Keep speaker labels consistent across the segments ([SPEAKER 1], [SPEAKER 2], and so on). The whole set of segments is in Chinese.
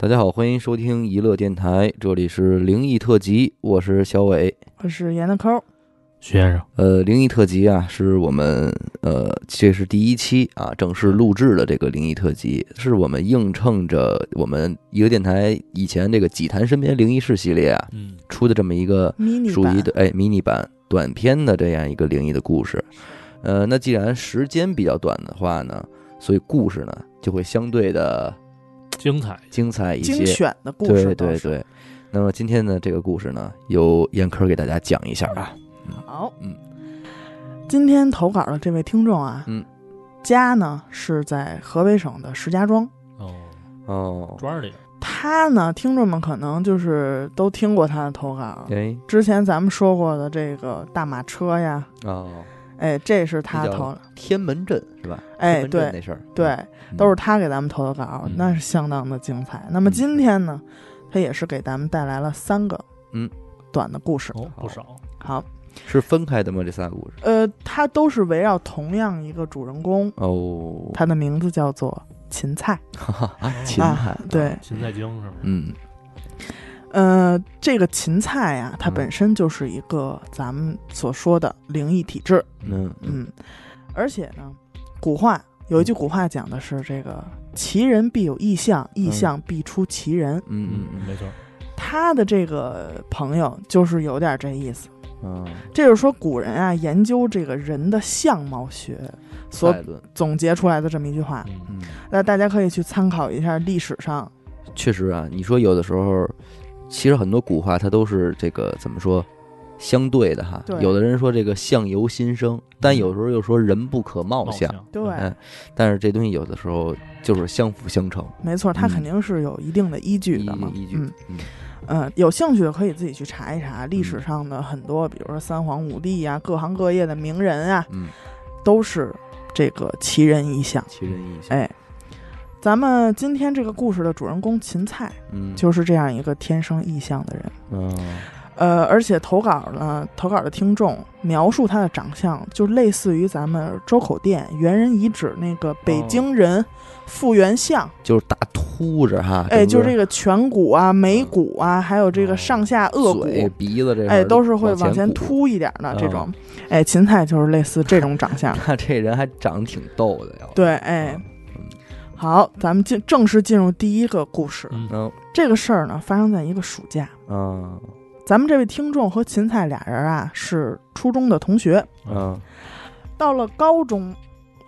[SPEAKER 1] 大家好，欢迎收听娱乐电台，这里是灵异特辑，我是小伟。
[SPEAKER 2] 我是严的抠，
[SPEAKER 3] 徐先生，
[SPEAKER 1] 呃，灵异特辑啊，是我们呃，这是第一期啊，正式录制的这个灵异特辑，是我们映衬着我们娱乐电台以前这个《几谈身边灵异事》系列啊
[SPEAKER 3] 嗯，
[SPEAKER 1] 出的这么一个属于的哎迷你版短篇的这样一个灵异的故事。呃，那既然时间比较短的话呢，所以故事呢就会相对的
[SPEAKER 3] 精彩，
[SPEAKER 1] 精彩一些。
[SPEAKER 2] 精选的故事
[SPEAKER 1] 对，对对。那么今天的这个故事呢，由严科给大家讲一下啊。
[SPEAKER 2] 好，
[SPEAKER 1] 嗯，
[SPEAKER 2] 今天投稿的这位听众啊，
[SPEAKER 1] 嗯，
[SPEAKER 2] 家呢是在河北省的石家庄。
[SPEAKER 3] 哦，
[SPEAKER 1] 哦，
[SPEAKER 3] 庄里，
[SPEAKER 2] 他呢，听众们可能就是都听过他的投稿。
[SPEAKER 1] 哎，
[SPEAKER 2] 之前咱们说过的这个大马车呀，
[SPEAKER 1] 哦，
[SPEAKER 2] 哎，这是他投的，
[SPEAKER 1] 天门镇是吧？
[SPEAKER 2] 哎对
[SPEAKER 1] 那事儿，
[SPEAKER 2] 对，
[SPEAKER 1] 嗯
[SPEAKER 2] 都是他给咱们投的稿，
[SPEAKER 1] 嗯
[SPEAKER 2] 那是相当的精彩。那么今天呢，他也是给咱们带来了三个
[SPEAKER 1] 嗯
[SPEAKER 2] 短的故事。
[SPEAKER 3] 哦，不少，
[SPEAKER 2] 好，
[SPEAKER 1] 是分开的吗？这三个故事？
[SPEAKER 2] 呃，它都是围绕同样一个主人公，
[SPEAKER 1] 哦，
[SPEAKER 2] 他的名字叫做芹菜。
[SPEAKER 1] 哈哈，秦
[SPEAKER 2] 啊
[SPEAKER 1] 汉，
[SPEAKER 2] 对，
[SPEAKER 3] 芹菜精是吗？
[SPEAKER 1] 嗯
[SPEAKER 2] 呃，这个芹菜呀、它
[SPEAKER 1] 嗯
[SPEAKER 2] 本身就是一个咱们所说的灵异体质，
[SPEAKER 1] 嗯嗯
[SPEAKER 2] 嗯，而且呢，古话有一句古话讲的是这个“奇人必有异象，异象必出奇人”
[SPEAKER 1] 嗯嗯嗯
[SPEAKER 3] 没错，
[SPEAKER 2] 他的这个朋友就是有点这意思。
[SPEAKER 1] 嗯，
[SPEAKER 2] 这就是说，古人啊研究这个人的相貌学所，总结出来的这么一句话，
[SPEAKER 3] 嗯，
[SPEAKER 1] 嗯，
[SPEAKER 2] 那大家可以去参考一下历史上。
[SPEAKER 1] 确实啊，你说有的时候，其实很多古话它都是这个怎么说？相对的哈，有的人说这个相由心生，但有时候又说人不可貌
[SPEAKER 3] 貌
[SPEAKER 1] 相，
[SPEAKER 2] 对，
[SPEAKER 1] 嗯但是这东西有的时候就是相辅相成，
[SPEAKER 2] 没错，它
[SPEAKER 1] 嗯。
[SPEAKER 2] 肯定是有一定的依据的嘛。
[SPEAKER 1] 依依据，
[SPEAKER 2] 嗯。
[SPEAKER 1] 嗯。
[SPEAKER 2] 嗯，有兴趣的可以自己去查一查历史上的很多，比如说三皇五帝呀、各行各业的名人啊，
[SPEAKER 1] 嗯，
[SPEAKER 2] 都是这个奇人异象。
[SPEAKER 1] 奇人异象，
[SPEAKER 2] 哎，咱们今天这个故事的主人公芹菜
[SPEAKER 1] 嗯，
[SPEAKER 2] 就是这样一个天生异象的人。
[SPEAKER 1] 嗯
[SPEAKER 2] 呃，而且投稿呢，投稿的听众描述他的长相，就类似于咱们周口店猿人遗址那个北京人复原像，
[SPEAKER 1] 就是大秃着哈，
[SPEAKER 2] 哎，就是这
[SPEAKER 1] 个
[SPEAKER 2] 个颧骨啊、眉骨啊，还有这个上下颚骨，
[SPEAKER 1] 嘴、鼻子这块
[SPEAKER 2] 哎，都是会往前。凸一点的
[SPEAKER 1] 嗯
[SPEAKER 2] 这种。哎，芹菜就是类似这种长相。
[SPEAKER 1] 那这人还长得挺逗的呀。
[SPEAKER 2] 对，哎
[SPEAKER 1] 嗯，
[SPEAKER 2] 好，咱们进正式进入第一个故事。
[SPEAKER 3] 嗯，
[SPEAKER 1] 嗯
[SPEAKER 2] 这个事儿呢，发生在一个暑假。
[SPEAKER 1] 嗯
[SPEAKER 2] 咱们这位听众和芹菜俩人啊是初中的同学，
[SPEAKER 1] 嗯。
[SPEAKER 2] 到了高中，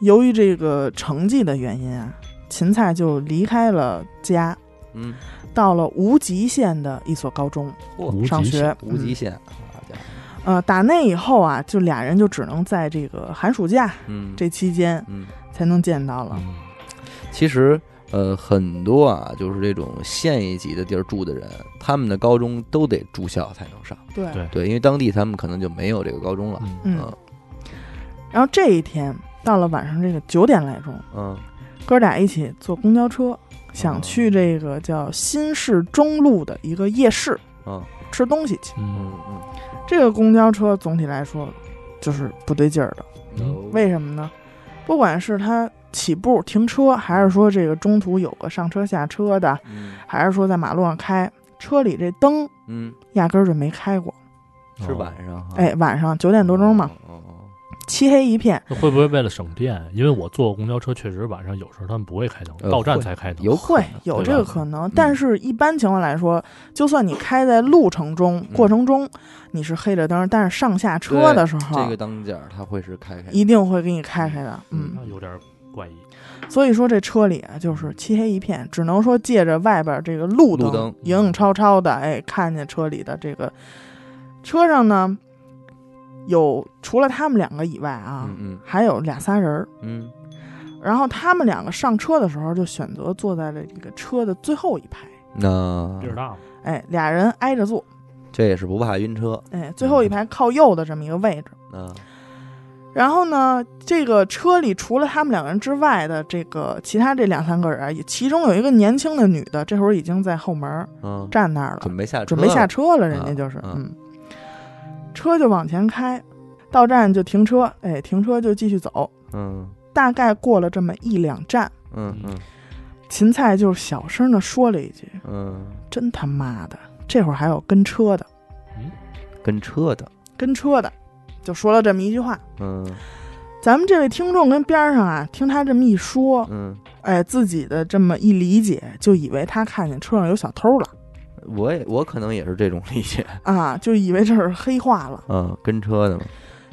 [SPEAKER 2] 由于这个成绩的原因啊，芹菜就离开了家，
[SPEAKER 1] 嗯，
[SPEAKER 2] 到了无极县的一所高中
[SPEAKER 3] 无
[SPEAKER 2] 上学。
[SPEAKER 1] 无极
[SPEAKER 2] 嗯。
[SPEAKER 1] 限，好家伙，
[SPEAKER 2] 呃，打那以后啊，就俩人就只能在这个寒暑假
[SPEAKER 1] 嗯，
[SPEAKER 2] 这期间
[SPEAKER 1] 嗯，
[SPEAKER 2] 才能见到了。
[SPEAKER 3] 嗯，
[SPEAKER 1] 其实呃很多啊，就是这种县一级的地儿住的人，他们的高中都得住校才能上。
[SPEAKER 2] 对。
[SPEAKER 3] 对。
[SPEAKER 1] 对，因为当地他们可能就没有这个高中了。
[SPEAKER 3] 嗯，
[SPEAKER 2] 然后这一天到了晚上这个九点来钟，
[SPEAKER 1] 嗯。
[SPEAKER 2] 哥俩一起坐公交车，想去这个叫新市中路的一个夜市
[SPEAKER 1] 嗯。
[SPEAKER 2] 吃东西去。
[SPEAKER 3] 嗯。
[SPEAKER 1] 嗯嗯。
[SPEAKER 2] 这个公交车总体来说就是不对劲儿的，
[SPEAKER 1] 嗯，
[SPEAKER 2] 为什么呢？不管是它起步停车，还是说这个中途有个上车下车的，
[SPEAKER 1] 嗯
[SPEAKER 2] 还是说在马路上开，车里这灯
[SPEAKER 1] 嗯，
[SPEAKER 2] 压根儿就没开过。
[SPEAKER 1] 是晚上哈。
[SPEAKER 2] 哎，晚上九点多钟嘛，
[SPEAKER 1] 哦。哦哦
[SPEAKER 2] 漆黑一片。
[SPEAKER 3] 会不会为了省电？因为我坐公交车，确实晚上有时候他们不会开灯，
[SPEAKER 1] 呃
[SPEAKER 3] 到站才开灯。
[SPEAKER 1] 有
[SPEAKER 2] 会有这个可能，但是一般情况来说，就算你开在路程中、过程中，你是黑着灯，但是上下车的时候，
[SPEAKER 1] 这个当间儿他会是开开的。
[SPEAKER 2] 一定会给你开开的。嗯，
[SPEAKER 3] 那有点怪异。
[SPEAKER 2] 所以说这车里啊，就是漆黑一片，只能说借着外边这个路
[SPEAKER 1] 路灯
[SPEAKER 2] 影影绰绰的，哎，看见车里的这个车上呢，有除了他们两个以外啊，
[SPEAKER 1] 嗯
[SPEAKER 2] 还有俩仨人儿。
[SPEAKER 1] 嗯
[SPEAKER 2] 然后他们两个上车的时候，就选择坐在了这个车的最后一排，
[SPEAKER 1] 嗯，那
[SPEAKER 3] 地儿大吗？
[SPEAKER 2] 哎，俩人挨着坐，
[SPEAKER 1] 这也是不怕晕车。
[SPEAKER 2] 哎，最后一排靠右的这么一个位置。
[SPEAKER 1] 嗯
[SPEAKER 2] 然后呢，这个车里除了他们两个人之外的这个其他这两三个人其中有一个年轻的女的，这会儿已经在后门
[SPEAKER 1] 嗯，
[SPEAKER 2] 站那儿了，
[SPEAKER 1] 准备下车
[SPEAKER 2] 准备下车了，人家
[SPEAKER 1] 啊
[SPEAKER 2] 就是，
[SPEAKER 1] 啊
[SPEAKER 2] 嗯，车就往前开，到站就停车，哎，停车就继续走。
[SPEAKER 1] 嗯
[SPEAKER 2] 大概过了这么一两站，
[SPEAKER 1] 嗯嗯
[SPEAKER 2] 芹菜就小声的说了一句
[SPEAKER 1] 嗯，
[SPEAKER 2] 真他妈的，这会儿还有跟车的，嗯
[SPEAKER 1] 跟车的，
[SPEAKER 2] 跟车的，就说了这么一句话。
[SPEAKER 1] 嗯。
[SPEAKER 2] 咱们这位听众跟边上啊，听他这么一说，
[SPEAKER 1] 嗯，
[SPEAKER 2] 哎，自己的这么一理解，就以为他看见车上有小偷了。
[SPEAKER 1] 我也我可能也是这种理解，
[SPEAKER 2] 啊，就以为这是黑化了，
[SPEAKER 1] 嗯，跟车的嘛，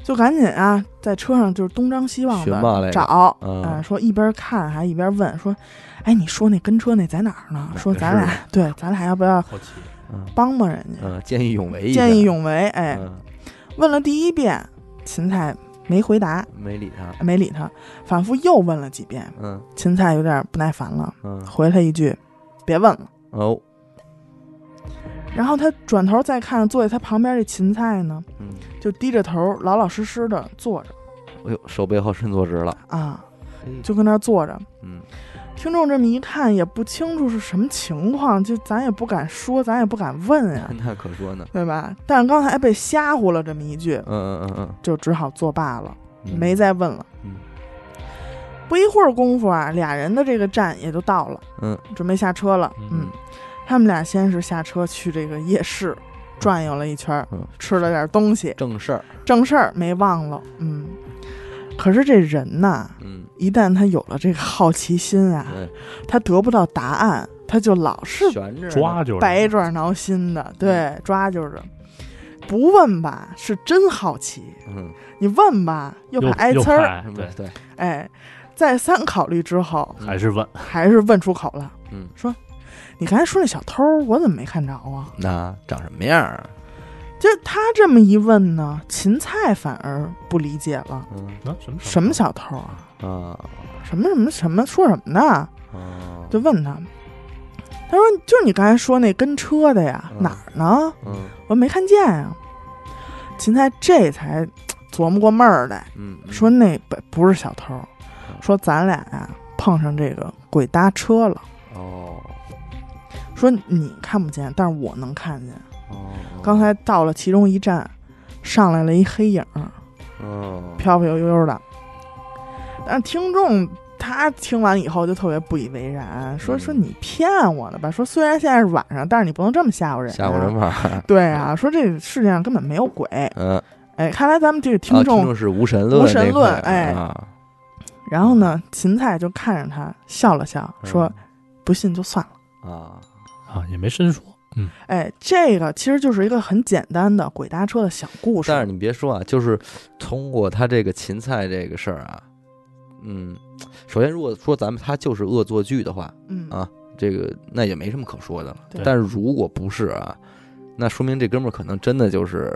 [SPEAKER 2] 就赶紧啊，在车上就是东张西望的找，
[SPEAKER 1] 嗯
[SPEAKER 2] 啊，说一边看还一边问，说，哎，你说那跟车那在哪儿呢？说咱俩对，咱俩要不要
[SPEAKER 3] 好奇，
[SPEAKER 1] 嗯。
[SPEAKER 2] 帮帮人家？
[SPEAKER 1] 嗯，见义勇为，
[SPEAKER 2] 见义勇为，哎，
[SPEAKER 1] 嗯，
[SPEAKER 2] 问了第一遍，芹菜没回答，
[SPEAKER 1] 没理他，
[SPEAKER 2] 没理他，反复又问了几遍，
[SPEAKER 1] 嗯。
[SPEAKER 2] 芹菜有点不耐烦了，
[SPEAKER 1] 嗯，
[SPEAKER 2] 回他一句：“别问了。
[SPEAKER 1] 哦，”
[SPEAKER 2] 然后他转头再看坐在他旁边这芹菜呢，
[SPEAKER 1] 嗯，
[SPEAKER 2] 就低着头，老老实实的坐着。
[SPEAKER 1] 哎呦，手背后伸坐直了，
[SPEAKER 2] 啊，
[SPEAKER 1] 嘿，
[SPEAKER 2] 就跟那儿坐着。
[SPEAKER 1] 嗯。
[SPEAKER 2] 听众这么一看，也不清楚是什么情况，就咱也不敢说，咱也不敢问呀，
[SPEAKER 1] 那可说呢，
[SPEAKER 2] 对吧？但是刚才被吓唬了这么一句，
[SPEAKER 1] 嗯嗯嗯嗯。
[SPEAKER 2] 就只好作罢了，
[SPEAKER 1] 嗯，
[SPEAKER 2] 没再问了。
[SPEAKER 1] 嗯。
[SPEAKER 2] 不一会儿功夫啊，俩人的这个站也就到了，
[SPEAKER 1] 嗯。
[SPEAKER 2] 准备下车了。
[SPEAKER 3] 嗯。
[SPEAKER 2] 嗯，他们俩先是下车去这个夜市转悠了一圈吃了点东西，
[SPEAKER 1] 正事儿，
[SPEAKER 2] 正事儿没忘了。嗯，可是这人呐，
[SPEAKER 1] 嗯，
[SPEAKER 2] 一旦他有了这个好奇心啊，他得不到答案，他就老是
[SPEAKER 1] 悬着呢。
[SPEAKER 3] 抓就是。
[SPEAKER 2] 百爪挠心的，对，抓就是。不问吧，是真好奇；
[SPEAKER 1] 嗯，
[SPEAKER 2] 你问吧，又怕挨呲儿。
[SPEAKER 3] 对，
[SPEAKER 1] 对，
[SPEAKER 2] 哎，再三考虑之后，
[SPEAKER 1] 嗯。
[SPEAKER 3] 还是问，
[SPEAKER 2] 还是问出口了。
[SPEAKER 1] 嗯，
[SPEAKER 2] 说你刚才说那小偷，我怎么没看着啊？
[SPEAKER 1] 那长什么样啊？
[SPEAKER 2] 就他这么一问呢，芹菜反而不理解了，
[SPEAKER 1] 嗯。
[SPEAKER 3] 啊什么
[SPEAKER 2] 什么小偷啊？
[SPEAKER 1] 啊
[SPEAKER 2] 什么什么什么说什么呢？
[SPEAKER 1] 啊，
[SPEAKER 2] 就问他，他说就是你刚才说那跟车的呀，
[SPEAKER 1] 嗯
[SPEAKER 2] 哪儿呢？
[SPEAKER 1] 嗯
[SPEAKER 2] 我没看见呀。芹菜这才 琢磨过闷儿来，
[SPEAKER 1] 嗯，嗯
[SPEAKER 2] 说那不不是小偷，说咱俩呀碰上这个鬼搭车了。
[SPEAKER 1] 哦
[SPEAKER 2] 说你看不见，但是我能看见。
[SPEAKER 1] 哦，
[SPEAKER 2] 刚才到了其中一站，上来了一黑影儿，
[SPEAKER 1] 哦，
[SPEAKER 2] 飘飘悠悠的。但是听众他听完以后就特别不以为然，说
[SPEAKER 1] 嗯
[SPEAKER 2] 说你骗我呢吧？说虽然现在是晚上，但是你不能这么吓唬人、
[SPEAKER 1] 吓唬人。吧，
[SPEAKER 2] 对啊，说这世界上根本没有鬼。
[SPEAKER 1] 嗯，
[SPEAKER 2] 哎，看来咱们这个
[SPEAKER 1] 啊
[SPEAKER 2] 听众，
[SPEAKER 1] 听是无神论，
[SPEAKER 2] 无神论哎
[SPEAKER 1] 啊，
[SPEAKER 2] 然后呢，芹菜就看着他笑了笑，说：“不信就算了。
[SPEAKER 1] 嗯啊，
[SPEAKER 3] 啊，也没深说，嗯，
[SPEAKER 2] 哎，这个其实就是一个很简单的鬼搭车的小故事。
[SPEAKER 1] 但是你别说啊，就是通过他这个芹菜这个事儿啊，嗯，首先如果说咱们他就是恶作剧的话，
[SPEAKER 2] 嗯
[SPEAKER 1] 啊这个那也没什么可说的了。但是如果不是啊，那说明这哥们儿可能真的就是。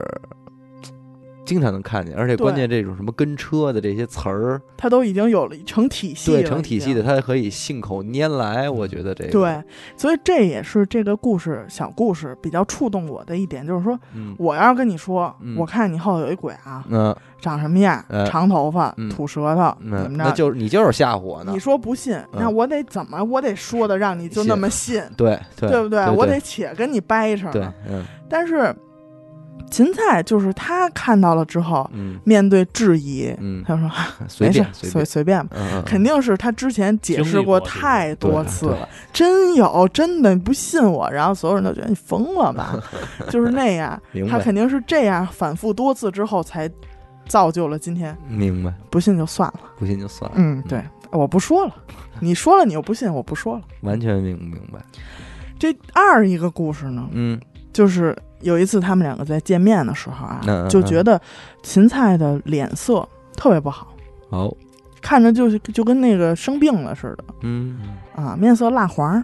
[SPEAKER 1] 经常能看见，而且关键这种什么跟车的这些词儿，
[SPEAKER 2] 它都已经有了成体系了，
[SPEAKER 1] 对成体系的，
[SPEAKER 2] 已经。
[SPEAKER 1] 它可以信口拈来。我觉得这个，
[SPEAKER 2] 对，所以这也是这个故事小故事比较触动我的一点，就是说，
[SPEAKER 1] 嗯
[SPEAKER 2] 我要是跟你说，
[SPEAKER 1] 嗯
[SPEAKER 2] 我看你后头有一鬼啊，
[SPEAKER 1] 嗯
[SPEAKER 2] 长什么样，
[SPEAKER 1] 呃
[SPEAKER 2] 长头发，
[SPEAKER 1] 嗯
[SPEAKER 2] 吐舌头，
[SPEAKER 1] 嗯，
[SPEAKER 2] 怎么着？
[SPEAKER 1] 那就是你就是吓唬我呢
[SPEAKER 2] 你。说不信，那
[SPEAKER 1] 嗯
[SPEAKER 2] 我得怎么？我得说的让你就那么信，
[SPEAKER 1] 对对
[SPEAKER 2] 对不对？
[SPEAKER 1] 对
[SPEAKER 2] 我得且跟你掰扯。
[SPEAKER 1] 对，嗯
[SPEAKER 2] 但是芹菜就是他看到了之后，
[SPEAKER 1] 嗯
[SPEAKER 2] 面对质疑，
[SPEAKER 1] 嗯，
[SPEAKER 2] 他说
[SPEAKER 1] 随
[SPEAKER 2] 没事，
[SPEAKER 1] 随便，
[SPEAKER 2] 随随便吧。肯定是他之前解释过太多次
[SPEAKER 1] 对
[SPEAKER 2] 了，真有真的，不信我，然后所有人都觉得你疯了吧，就是那样。他肯定是这样反复多次之后才造就了今天。
[SPEAKER 1] 明白，
[SPEAKER 2] 不信就算了，
[SPEAKER 1] 不信就算了。
[SPEAKER 2] 嗯，对，我不说了。你说了，你又不信，我不说了。
[SPEAKER 1] 完全明明白。
[SPEAKER 2] 这二一个故事呢，
[SPEAKER 1] 嗯
[SPEAKER 2] 就是有一次他们两个在见面的时候啊，
[SPEAKER 1] 嗯嗯
[SPEAKER 2] 就觉得芹菜的脸色特别不好，
[SPEAKER 1] 好，
[SPEAKER 2] 看着就就跟那个生病了似的
[SPEAKER 1] 嗯
[SPEAKER 2] 啊，面色蜡黄。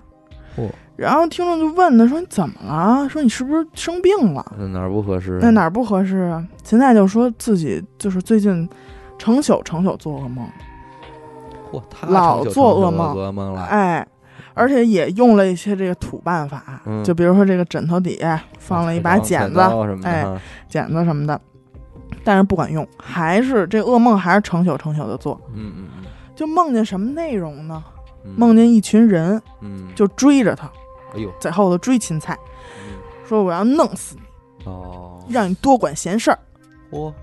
[SPEAKER 1] 嚯
[SPEAKER 2] 然后听众就问他说：“你怎么了？说你是不是生病了？
[SPEAKER 1] 那哪儿不合适？
[SPEAKER 2] 那哪儿不合适啊？”芹菜就说自己就是最近成宿成宿做噩梦，
[SPEAKER 1] 嚯，他
[SPEAKER 2] 老做噩梦
[SPEAKER 1] 噩梦了。
[SPEAKER 2] 哎，而且也用了一些这个土办法，
[SPEAKER 1] 嗯
[SPEAKER 2] 就比如说这个枕头底下放了一把剪子，哎，剪子什么的，但是不管用，还是这噩梦还是成宿成宿的做，
[SPEAKER 1] 嗯嗯嗯
[SPEAKER 2] 就梦见什么内容呢？
[SPEAKER 1] 嗯，
[SPEAKER 2] 梦见一群人
[SPEAKER 1] 嗯，
[SPEAKER 2] 就追着他，
[SPEAKER 1] 哎呦，
[SPEAKER 2] 在后头追芹菜，
[SPEAKER 1] 嗯
[SPEAKER 2] 说我要弄死你，
[SPEAKER 1] 哦，
[SPEAKER 2] 让你多管闲事儿。
[SPEAKER 1] 嚯，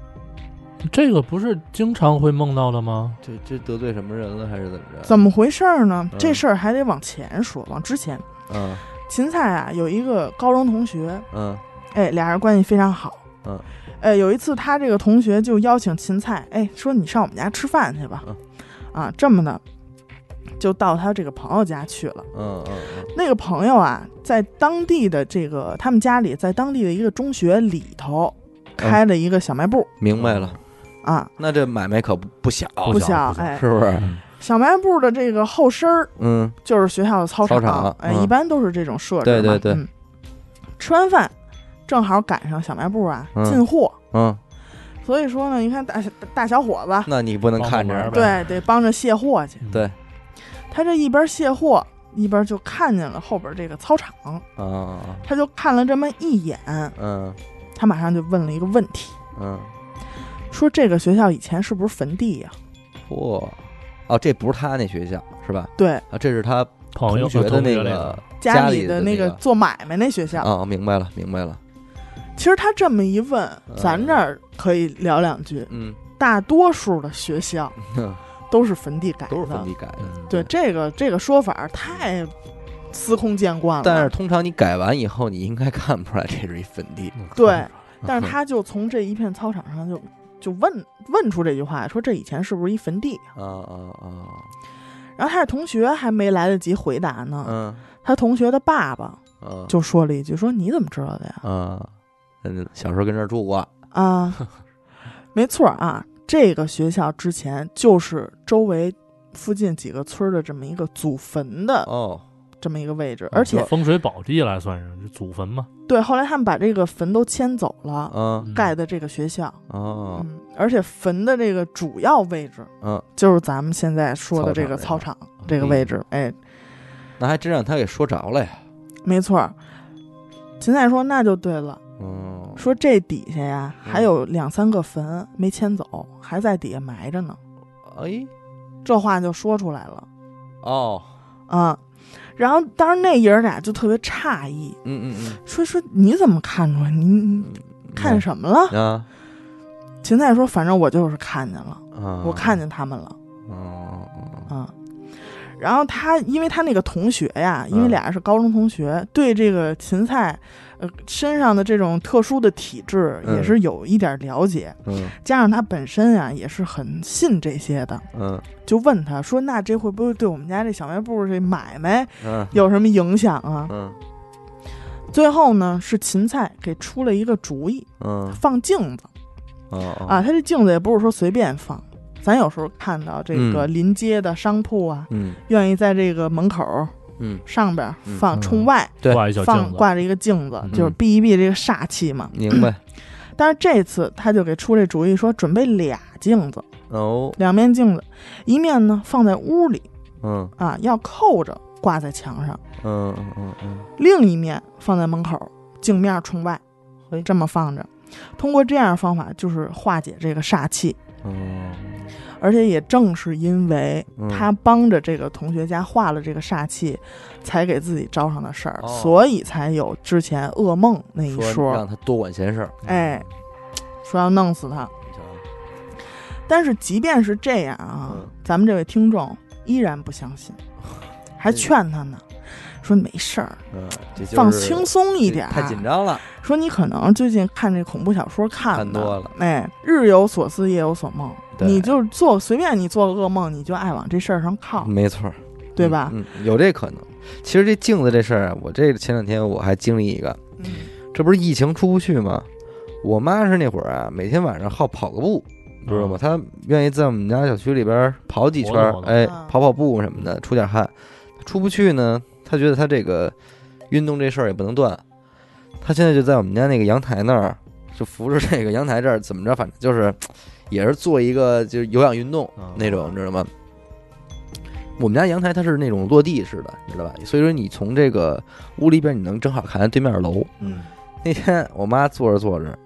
[SPEAKER 3] 这个不是经常会梦到的吗？
[SPEAKER 1] 这这得罪什么人了，还是怎么着？
[SPEAKER 2] 怎么回事儿呢？
[SPEAKER 1] 嗯
[SPEAKER 2] 这事儿还得往前说，往之前，
[SPEAKER 1] 嗯
[SPEAKER 2] 芹菜啊有一个高中同学，
[SPEAKER 1] 嗯
[SPEAKER 2] 哎，俩人关系非常好。
[SPEAKER 1] 嗯，
[SPEAKER 2] 哎，有一次他这个同学就邀请芹菜，哎，说你上我们家吃饭去吧。
[SPEAKER 1] 嗯
[SPEAKER 2] 啊，这么的，就到他这个朋友家去了。
[SPEAKER 1] 嗯嗯嗯
[SPEAKER 2] 那个朋友啊，在当地的这个他们家里，在当地的一个中学里头开了一个小卖部、
[SPEAKER 1] 明白了。
[SPEAKER 2] 啊，
[SPEAKER 1] 那这买卖可不不小，
[SPEAKER 2] 不
[SPEAKER 3] 不小
[SPEAKER 2] 哎。
[SPEAKER 1] 是不是？
[SPEAKER 3] 嗯
[SPEAKER 2] 小卖部的这个后身儿
[SPEAKER 1] 嗯。
[SPEAKER 2] 就是学校的操
[SPEAKER 1] 操场
[SPEAKER 2] 哎，
[SPEAKER 1] 嗯。
[SPEAKER 2] 一般都是这种设置嘛。
[SPEAKER 1] 对对对。
[SPEAKER 2] 嗯。吃完饭，正好赶上小卖部啊
[SPEAKER 1] 嗯。
[SPEAKER 2] 进货，
[SPEAKER 1] 嗯，
[SPEAKER 2] 所以说呢，你看大小大小伙子，
[SPEAKER 1] 那你不能看着。
[SPEAKER 2] 对，得帮着卸货去。
[SPEAKER 3] 嗯。
[SPEAKER 1] 对。
[SPEAKER 2] 他这一边卸货，一边就看见了后边这个操场，
[SPEAKER 1] 啊
[SPEAKER 2] 他就看了这么一眼，
[SPEAKER 1] 嗯。
[SPEAKER 2] 他马上就问了一个问题，
[SPEAKER 1] 嗯，
[SPEAKER 2] 说这个学校以前是不是坟地呀、
[SPEAKER 1] 嚯，哦，这不是他那学校是吧？
[SPEAKER 2] 对，
[SPEAKER 1] 啊，这是他
[SPEAKER 3] 朋友
[SPEAKER 1] 同学的那个
[SPEAKER 2] 家
[SPEAKER 1] 里
[SPEAKER 2] 的
[SPEAKER 1] 那
[SPEAKER 2] 个做买卖那学校。
[SPEAKER 1] 啊，明白了明白了。
[SPEAKER 2] 其实他这么一问，咱这儿可以聊两句。
[SPEAKER 1] 嗯，
[SPEAKER 2] 大多数的学校都是坟地改的，
[SPEAKER 1] 都是坟地改的。
[SPEAKER 3] 嗯
[SPEAKER 2] 对这个这个说法太司空见惯了。
[SPEAKER 1] 但是通常你改完以后，你应该看不出来这是一坟地。
[SPEAKER 3] 嗯
[SPEAKER 2] 对，但是他就从这一片操场上就就问问出这句话，说这以前是不是一坟地？
[SPEAKER 1] 啊啊啊，
[SPEAKER 2] 然后他的同学还没来得及回答呢，
[SPEAKER 1] 嗯
[SPEAKER 2] 他同学的爸爸
[SPEAKER 1] 嗯
[SPEAKER 2] 就说了一句：“说你怎么知道的呀
[SPEAKER 1] 啊，嗯，小时候跟这儿住过。？”
[SPEAKER 2] 啊，没错啊，这个学校之前就是周围附近几个村的这么一个祖坟的
[SPEAKER 1] 哦，
[SPEAKER 2] 这么一个位置，而且
[SPEAKER 3] 风水宝地来算是祖坟嘛，
[SPEAKER 2] 对，后来他们把这个坟都迁走了，
[SPEAKER 1] 嗯。
[SPEAKER 3] 嗯
[SPEAKER 2] 盖的这个学校，
[SPEAKER 1] 哦，
[SPEAKER 2] 嗯，而且坟的这个主要位置
[SPEAKER 1] 嗯，
[SPEAKER 2] 就是咱们现在说的这个操
[SPEAKER 1] 操
[SPEAKER 2] 场这个位置，哎，
[SPEAKER 1] 那还真让他给说着了呀。
[SPEAKER 2] 没错儿。芹菜说：“那就对了，
[SPEAKER 1] 嗯，
[SPEAKER 2] 说这底下呀
[SPEAKER 1] 嗯。
[SPEAKER 2] 还有两三个坟没迁走，还在底下埋着呢。
[SPEAKER 1] 哎，
[SPEAKER 2] 这话就说出来了。
[SPEAKER 1] 哦，
[SPEAKER 2] 啊。然后当时那爷儿俩就特别诧异，
[SPEAKER 1] 嗯嗯嗯
[SPEAKER 2] 说说你怎么看出来？你看什么了？
[SPEAKER 1] 啊
[SPEAKER 2] 芹菜说：“反正我就是看见了，
[SPEAKER 1] 啊，
[SPEAKER 2] 我看见他们了。”
[SPEAKER 1] 哦，
[SPEAKER 2] 啊。然后他，因为他那个同学呀，因为
[SPEAKER 1] 嗯
[SPEAKER 2] 俩是高中同学，对这个芹菜，呃，身上的这种特殊的体质
[SPEAKER 1] 嗯。
[SPEAKER 2] 也是有一点了解，
[SPEAKER 1] 嗯。
[SPEAKER 2] 加上他本身啊也是很信这些的，
[SPEAKER 1] 嗯。
[SPEAKER 2] 就问他说：“那这会不会对我们家这小卖部这买卖
[SPEAKER 1] 嗯。
[SPEAKER 2] 有什么影响啊
[SPEAKER 1] 嗯？”
[SPEAKER 2] 最后呢，是芹菜给出了一个主意，
[SPEAKER 1] 嗯。
[SPEAKER 2] 放镜子
[SPEAKER 1] 哦
[SPEAKER 2] 啊。他这镜子也不是说随便放，咱有时候看到这个临街的商铺啊，
[SPEAKER 1] 嗯。
[SPEAKER 2] 愿意在这个门口
[SPEAKER 1] 嗯，
[SPEAKER 2] 上边
[SPEAKER 1] 嗯
[SPEAKER 2] 放
[SPEAKER 3] 嗯。
[SPEAKER 2] 冲外。
[SPEAKER 1] 对
[SPEAKER 3] 挂一小
[SPEAKER 2] 放，挂着一个镜子，
[SPEAKER 3] 嗯。
[SPEAKER 2] 就是避一避这个煞气嘛。
[SPEAKER 1] 明白。
[SPEAKER 2] 但是这次他就给出这主意，说准备俩镜子，
[SPEAKER 1] 哦，
[SPEAKER 2] 两面镜子，一面呢放在屋里
[SPEAKER 1] 嗯。
[SPEAKER 2] 啊，要扣着挂在墙上；
[SPEAKER 1] 嗯嗯嗯。嗯，
[SPEAKER 2] 另一面放在门口，镜面冲外
[SPEAKER 1] 嘿，
[SPEAKER 2] 这么放着。通过这样方法，就是化解这个煞气。
[SPEAKER 1] 哦，
[SPEAKER 2] 而且也正是因为
[SPEAKER 1] 嗯。
[SPEAKER 2] 他帮着这个同学家化了这个煞气，才给自己招上的事儿，
[SPEAKER 1] 哦。
[SPEAKER 2] 所以才有之前噩梦那一
[SPEAKER 1] 说让他多管闲事儿，
[SPEAKER 2] 哎，说要弄死他。
[SPEAKER 1] 你瞧
[SPEAKER 2] 但是即便是这样啊，
[SPEAKER 1] 嗯。
[SPEAKER 2] 咱们这位听众依然不相信，还劝他呢，说没事儿，
[SPEAKER 1] 嗯，这就是
[SPEAKER 2] 放轻松一点儿。
[SPEAKER 1] 太紧张了，
[SPEAKER 2] 说你可能最近看这恐怖小说看的
[SPEAKER 1] 多了，
[SPEAKER 2] 哎，日有所思，夜有所梦，
[SPEAKER 1] 对
[SPEAKER 2] 你就做随便你做噩梦，你就爱往这事儿上靠，
[SPEAKER 1] 没错儿，
[SPEAKER 2] 对吧？
[SPEAKER 1] 嗯，嗯有这可能。其实这镜子这事儿啊，我这前两天我还经历一个，
[SPEAKER 2] 嗯
[SPEAKER 1] 这不是疫情出不去吗？我妈是那会儿啊，每天晚上好跑个步，你知道吗？她愿意在我们家小区里边跑几圈哎
[SPEAKER 2] 啊，
[SPEAKER 1] 跑跑步什么的，出点汗。出不去呢，她觉得她这个运动这事儿也不能断。她现在就在我们家那个阳台那儿，就扶着这个阳台这儿，怎么着，反正就是也是做一个就是有氧运动
[SPEAKER 3] 嗯
[SPEAKER 1] 那种，你知道吗？我们家阳台它是那种落地式的，你知道吧？所以说你从这个屋里边，你能正好看见对面楼。
[SPEAKER 2] 嗯
[SPEAKER 1] 那天我妈坐着坐着，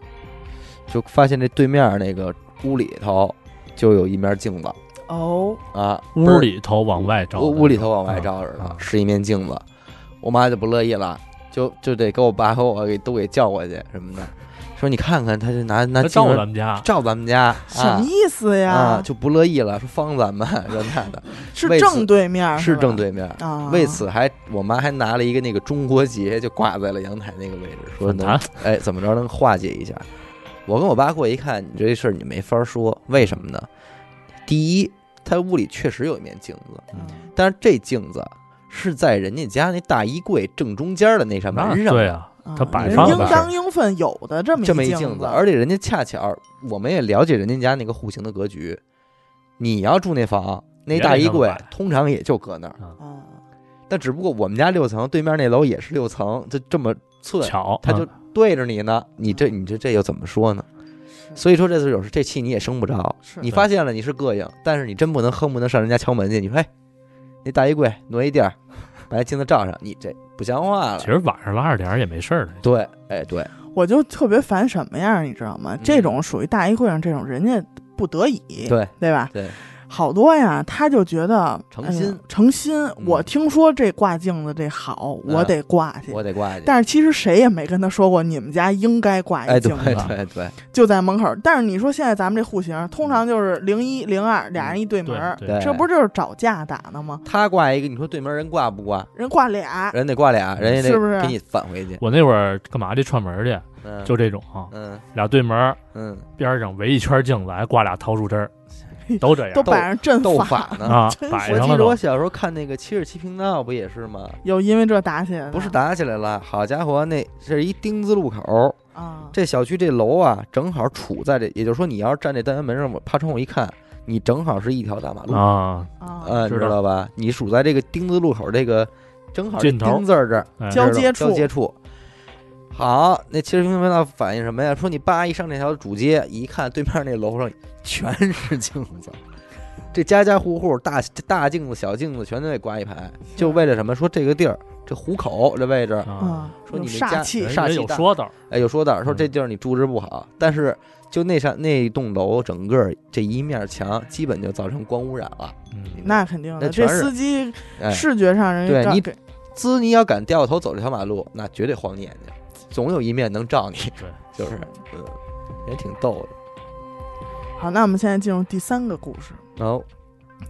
[SPEAKER 1] 就发现这对面那个屋里头就有一面镜子
[SPEAKER 2] 哦，
[SPEAKER 1] 啊，
[SPEAKER 3] 屋里头往外照
[SPEAKER 1] 屋，屋里头往外照着
[SPEAKER 3] 啊
[SPEAKER 1] 的，是一面镜子。我妈就不乐意了，就就得给我爸和我给都给叫过去什么的，说你看看，他就拿拿
[SPEAKER 3] 照
[SPEAKER 1] 镜子
[SPEAKER 3] 咱们家，
[SPEAKER 1] 照咱们家
[SPEAKER 2] 什么
[SPEAKER 1] 啊
[SPEAKER 2] 意思呀？
[SPEAKER 1] 啊，就不乐意了，说方咱们这那的，
[SPEAKER 2] 是正对面吧
[SPEAKER 1] 是正对面。
[SPEAKER 2] 啊。
[SPEAKER 1] 为此还我妈还拿了一个那个中国结，就挂在了阳台那个位置，说能哎怎么着能化解一下。我跟我爸过一看，你这事儿你没法说，为什么呢？第一，他屋里确实有一面镜子，
[SPEAKER 2] 嗯
[SPEAKER 1] 但是这镜子是在人家家那大衣柜正中间的那扇门上，
[SPEAKER 3] 对啊，
[SPEAKER 2] 啊
[SPEAKER 3] 他摆
[SPEAKER 2] 人
[SPEAKER 1] 放的
[SPEAKER 2] 应当应分有的这么
[SPEAKER 1] 这么一
[SPEAKER 2] 镜
[SPEAKER 1] 镜子，而且人家恰巧我们也了解人家家那个户型的格局，你要住那房，那大衣柜通常也就搁那儿，
[SPEAKER 2] 啊，
[SPEAKER 1] 但只不过我们家六层，对面那楼也是六层，就这么寸，
[SPEAKER 3] 巧，
[SPEAKER 1] 他就
[SPEAKER 3] 嗯
[SPEAKER 1] 对着你呢，你这你这这又怎么说呢？所以说这次有时这气你也生不着，你发现了你是膈应，但是你真不能恨不能上人家敲门去，你说哎，那大衣柜挪一地儿，把那镜子照上，你这不像话了
[SPEAKER 3] 其。实晚上拉着点儿也没事儿的。
[SPEAKER 1] 对，哎对，
[SPEAKER 2] 我就特别烦什么样，你知道吗？
[SPEAKER 1] 嗯
[SPEAKER 2] 这种属于大衣柜上这种，人家不得已，
[SPEAKER 1] 对
[SPEAKER 2] 对吧？
[SPEAKER 1] 对，
[SPEAKER 2] 好多呀，他就觉得
[SPEAKER 1] 诚心
[SPEAKER 2] 哎诚心。
[SPEAKER 1] 嗯
[SPEAKER 2] 我听说这挂镜子这好，我得挂去。
[SPEAKER 1] 我得挂去。
[SPEAKER 2] 但是其实谁也没跟他说过，你们家应该挂
[SPEAKER 1] 哎，对
[SPEAKER 2] 一镜子，
[SPEAKER 1] 对对，
[SPEAKER 2] 就在门口。但是你说现在咱们这户型，通常就是零一零二俩人一对门儿，
[SPEAKER 3] 对
[SPEAKER 1] 对
[SPEAKER 2] 这不就是找架打的吗？
[SPEAKER 1] 他挂一个，你说对门人挂不挂？
[SPEAKER 2] 人挂俩，
[SPEAKER 1] 人得挂俩，人家得
[SPEAKER 2] 是不是
[SPEAKER 1] 给你返回去。
[SPEAKER 3] 我那会儿干嘛去串门去，
[SPEAKER 1] 嗯，
[SPEAKER 3] 就这种啊，
[SPEAKER 1] 嗯
[SPEAKER 3] 俩对门
[SPEAKER 1] 嗯，
[SPEAKER 3] 边上围一圈镜子，还挂俩桃树枝儿，都这样
[SPEAKER 2] 都摆上阵
[SPEAKER 1] 斗
[SPEAKER 2] 法
[SPEAKER 1] 法呢。
[SPEAKER 3] 啊，摆上了。
[SPEAKER 1] 我记得我小时候看那个七十七频道不也是吗？
[SPEAKER 2] 有因为这打起来的，
[SPEAKER 1] 不是打起来了，好家伙，那是一丁字路口，
[SPEAKER 2] 啊，
[SPEAKER 1] 这小区这楼啊，正好处在这，也就是说，你要是站这单元门上，我趴窗户一看，你正好是一条大马路，
[SPEAKER 3] 啊，
[SPEAKER 2] 啊，
[SPEAKER 1] 呃，你
[SPEAKER 3] 知道
[SPEAKER 1] 吧？你处在这个丁字路口这个正好
[SPEAKER 3] 这
[SPEAKER 1] 丁字儿这儿
[SPEAKER 3] 哎
[SPEAKER 2] 交接处
[SPEAKER 1] 交接处。好，那其实平频道反映什么呀？说你叭一上这条主街，一看对面那楼上全是镜子，这家家户户大大镜子、小镜子全都得挂一排，就为了什么？说这个地儿，这虎口这位置，说你
[SPEAKER 2] 煞气
[SPEAKER 1] 煞气大
[SPEAKER 3] 有说道，
[SPEAKER 1] 哎，有说道说
[SPEAKER 3] 嗯
[SPEAKER 1] 这地儿你住着不好，但是就那扇那栋楼整个这一面墙，基本就造成光污染了。
[SPEAKER 3] 嗯，
[SPEAKER 2] 那肯定的，这司机
[SPEAKER 1] 哎，
[SPEAKER 2] 视觉上人
[SPEAKER 1] 对你滋你要敢掉头走这条马路，那绝对晃你眼睛，总有一面能照你，
[SPEAKER 3] 对，
[SPEAKER 1] 就是，嗯，也挺逗的。
[SPEAKER 2] 好，那我们现在进入第三个故事。
[SPEAKER 1] 然后，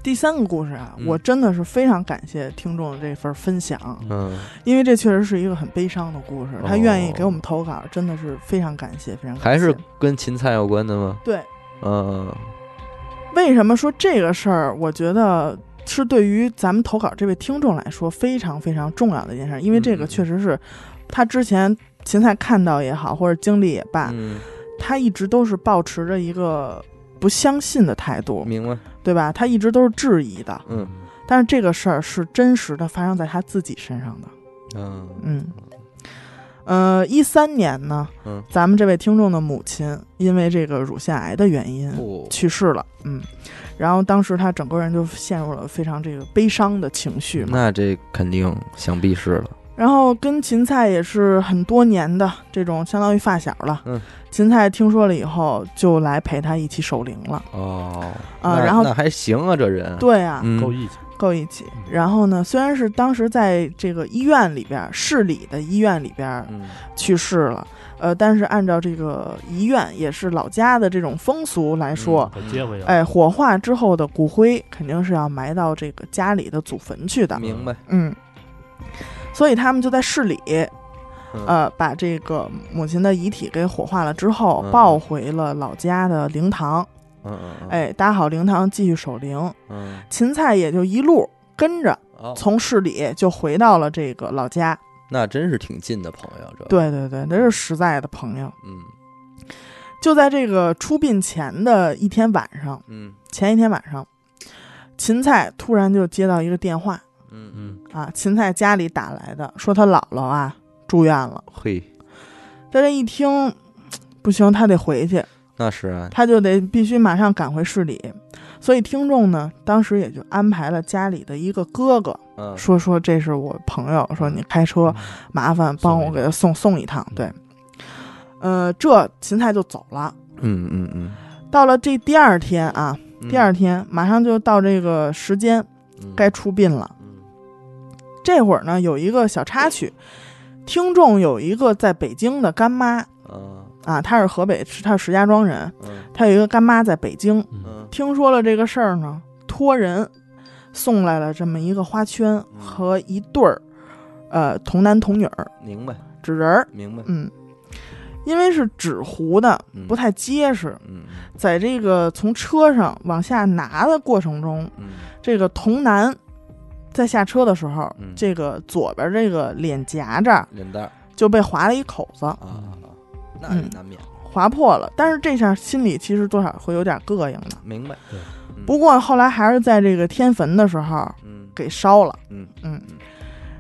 [SPEAKER 2] 第三个故事啊，
[SPEAKER 1] 嗯
[SPEAKER 2] 我真的是非常感谢听众的这份分享，
[SPEAKER 1] 嗯，
[SPEAKER 2] 因为这确实是一个很悲伤的故事。他
[SPEAKER 1] 哦
[SPEAKER 2] 愿意给我们投稿，真的是非常感谢，非常感谢。
[SPEAKER 1] 还是跟芹菜有关的吗？
[SPEAKER 2] 对，
[SPEAKER 1] 嗯
[SPEAKER 2] 为什么说这个事儿？我觉得是对于咱们投稿这位听众来说非常非常重要的一件事，因为这个
[SPEAKER 1] 嗯
[SPEAKER 2] 确实是他之前芹菜看到也好，或者经历也罢，
[SPEAKER 1] 嗯，
[SPEAKER 2] 他一直都是保持着一个不相信的态度，
[SPEAKER 1] 明白。
[SPEAKER 2] 对吧？他一直都是质疑的，
[SPEAKER 1] 嗯。
[SPEAKER 2] 但是这个事儿是真实的发生在他自己身上的。
[SPEAKER 1] 嗯
[SPEAKER 2] 嗯，呃，一三年呢，
[SPEAKER 1] 嗯，
[SPEAKER 2] 咱们这位听众的母亲因为这个乳腺癌的原因
[SPEAKER 1] 不，
[SPEAKER 2] 去世了，嗯，然后当时他整个人就陷入了非常这个悲伤的情绪嘛，
[SPEAKER 1] 那这肯定想必是了。
[SPEAKER 2] 然后跟芹菜也是很多年的这种相当于发小了，
[SPEAKER 1] 嗯，
[SPEAKER 2] 芹菜听说了以后就来陪他一起守灵了，
[SPEAKER 1] 哦，
[SPEAKER 2] 啊然后
[SPEAKER 1] 那那还行啊，这人。
[SPEAKER 2] 对啊，
[SPEAKER 1] 嗯，
[SPEAKER 3] 够义气，
[SPEAKER 2] 够义气。然后呢，虽然是当时在这个医院里边，市里的医院里边
[SPEAKER 1] 嗯。
[SPEAKER 2] 去世了，呃，但是按照这个医院也是老家的这种风俗来说，哎，火化之后的骨灰肯定是要埋到这个家里的祖坟去的，
[SPEAKER 1] 明白。
[SPEAKER 2] 嗯，所以他们就在市里，
[SPEAKER 1] 嗯
[SPEAKER 2] 呃，把这个母亲的遗体给火化了之后，
[SPEAKER 1] 嗯
[SPEAKER 2] 抱回了老家的灵堂，
[SPEAKER 1] 嗯
[SPEAKER 2] 哎，搭好灵堂继续守灵，
[SPEAKER 1] 嗯，
[SPEAKER 2] 芹菜也就一路跟着。
[SPEAKER 1] 哦，
[SPEAKER 2] 从市里就回到了这个老家。
[SPEAKER 1] 那真是挺近的朋友，这。，
[SPEAKER 2] 对对对，那是实在的朋友。
[SPEAKER 1] 嗯
[SPEAKER 2] 就在这个出殡前的一天晚上，
[SPEAKER 1] 嗯
[SPEAKER 2] 前一天晚上，芹菜突然就接到一个电话
[SPEAKER 1] 嗯嗯，
[SPEAKER 3] 嗯，
[SPEAKER 2] 啊，芹菜家里打来的，说他姥姥啊住院了。
[SPEAKER 1] 嘿，
[SPEAKER 2] 他这一听，不行，他得回去，
[SPEAKER 1] 那是啊，
[SPEAKER 2] 他就得必须马上赶回市里。所以听众呢，当时也就安排了家里的一个哥哥，
[SPEAKER 1] 嗯，
[SPEAKER 2] 说说这是我朋友，说你开车麻烦帮我给他送送一趟。对，呃，这芹菜就走了。
[SPEAKER 1] 嗯嗯嗯，
[SPEAKER 2] 到了这第二天啊，
[SPEAKER 1] 嗯
[SPEAKER 2] 第二天马上就到这个时间
[SPEAKER 1] 嗯
[SPEAKER 2] 该出殡了。
[SPEAKER 1] 嗯
[SPEAKER 2] 这会儿呢，有一个小插曲，听众有一个在北京的干妈
[SPEAKER 1] 啊。
[SPEAKER 2] 啊，他是河北，是他是石家庄人，
[SPEAKER 1] 嗯。
[SPEAKER 2] 他有一个干妈在北京，听说了这个事儿呢，托人送来了这么一个花圈
[SPEAKER 1] 嗯。
[SPEAKER 2] 和一对儿，呃，童男童女儿
[SPEAKER 1] 明白。
[SPEAKER 2] 纸人儿，
[SPEAKER 1] 明白，
[SPEAKER 2] 嗯，因为是纸糊的，
[SPEAKER 1] 嗯。
[SPEAKER 2] 不太结实，
[SPEAKER 1] 嗯。
[SPEAKER 2] 在这个从车上往下拿的过程中，
[SPEAKER 1] 嗯。
[SPEAKER 2] 这个童男在下车的时候，
[SPEAKER 1] 嗯。
[SPEAKER 2] 这个左边这个脸颊这儿
[SPEAKER 1] 脸蛋儿。
[SPEAKER 2] 就被划了一口子，
[SPEAKER 1] 啊啊，啊。那
[SPEAKER 2] 嗯
[SPEAKER 1] 难免，
[SPEAKER 2] 划破了。但是这下心里其实多少会有点膈应的。
[SPEAKER 1] 明白，
[SPEAKER 2] 不过后来还是在这个天坟的时候
[SPEAKER 1] 嗯。
[SPEAKER 2] 给烧了。
[SPEAKER 1] 嗯
[SPEAKER 2] 嗯，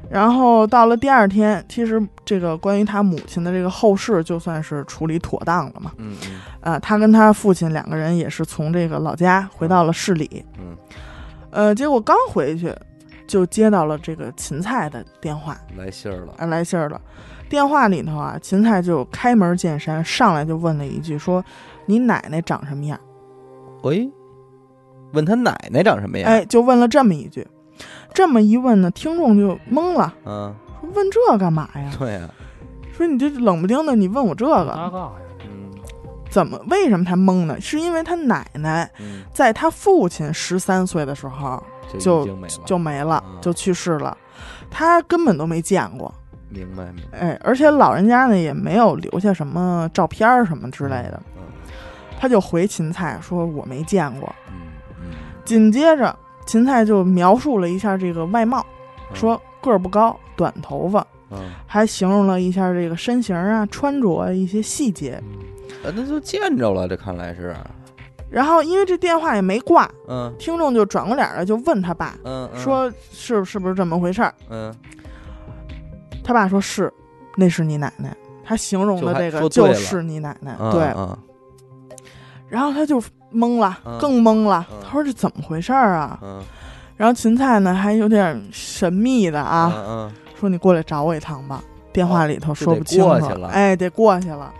[SPEAKER 2] 然后到了第二天，其实这个关于他母亲的这个后事，就算是处理妥当了嘛。
[SPEAKER 1] 嗯嗯。
[SPEAKER 2] 呃，他跟他父亲两个人也是从这个老家回到了市里。
[SPEAKER 1] 嗯，
[SPEAKER 2] 呃，结果刚回去，就接到了这个芹菜的电话，
[SPEAKER 1] 来信儿了，
[SPEAKER 2] 啊，来信儿了。电话里头啊，芹菜就开门见山，上来就问了一句说：“你奶奶长什么样
[SPEAKER 1] 喂，问他奶奶长什么？”样？
[SPEAKER 2] 哎，就问了这么一句。这么一问呢，听众就懵了，
[SPEAKER 1] 嗯，
[SPEAKER 2] 说问这干嘛呀？
[SPEAKER 1] 对呀，
[SPEAKER 2] 说你这冷不丁的，你问我这
[SPEAKER 3] 搭
[SPEAKER 2] 个，怎么？为什么他懵呢？是因为他奶奶
[SPEAKER 1] 嗯，
[SPEAKER 2] 在他父亲十三岁的时候就就没了，
[SPEAKER 1] 嗯。
[SPEAKER 2] 就去世了，他根本都没见过。
[SPEAKER 1] 明白明白。
[SPEAKER 2] 哎，而且老人家呢也没有留下什么照片儿什么之类的，
[SPEAKER 1] 嗯
[SPEAKER 2] 他就回芹菜说我没见过。紧接着芹菜就描述了一下这个外貌，说个儿不高，短头发，
[SPEAKER 1] 嗯，
[SPEAKER 2] 还形容了一下这个身形啊、穿着啊一些细节。
[SPEAKER 3] 嗯。
[SPEAKER 1] 啊，那就见着了，这看来是，
[SPEAKER 2] 然后因为这电话也没挂，
[SPEAKER 1] 嗯
[SPEAKER 2] 听众就转过脸来就问他爸
[SPEAKER 1] 嗯，嗯，
[SPEAKER 2] 说是是不是这么回事儿？
[SPEAKER 1] 嗯，
[SPEAKER 2] 他爸说是，那是你奶奶。他形容的这个
[SPEAKER 1] 就
[SPEAKER 2] 是你奶奶，
[SPEAKER 1] 嗯
[SPEAKER 2] 对。
[SPEAKER 1] 嗯
[SPEAKER 2] 然后他就懵了，
[SPEAKER 1] 嗯
[SPEAKER 2] 更懵了。
[SPEAKER 1] 嗯
[SPEAKER 2] 他说这怎么回事儿啊？
[SPEAKER 1] 嗯
[SPEAKER 2] 然后芹菜呢还有点神秘的啊，
[SPEAKER 1] 嗯
[SPEAKER 2] 说你过来找我一趟吧。电话里头说不清楚，
[SPEAKER 1] 了
[SPEAKER 2] 哎，得过去了。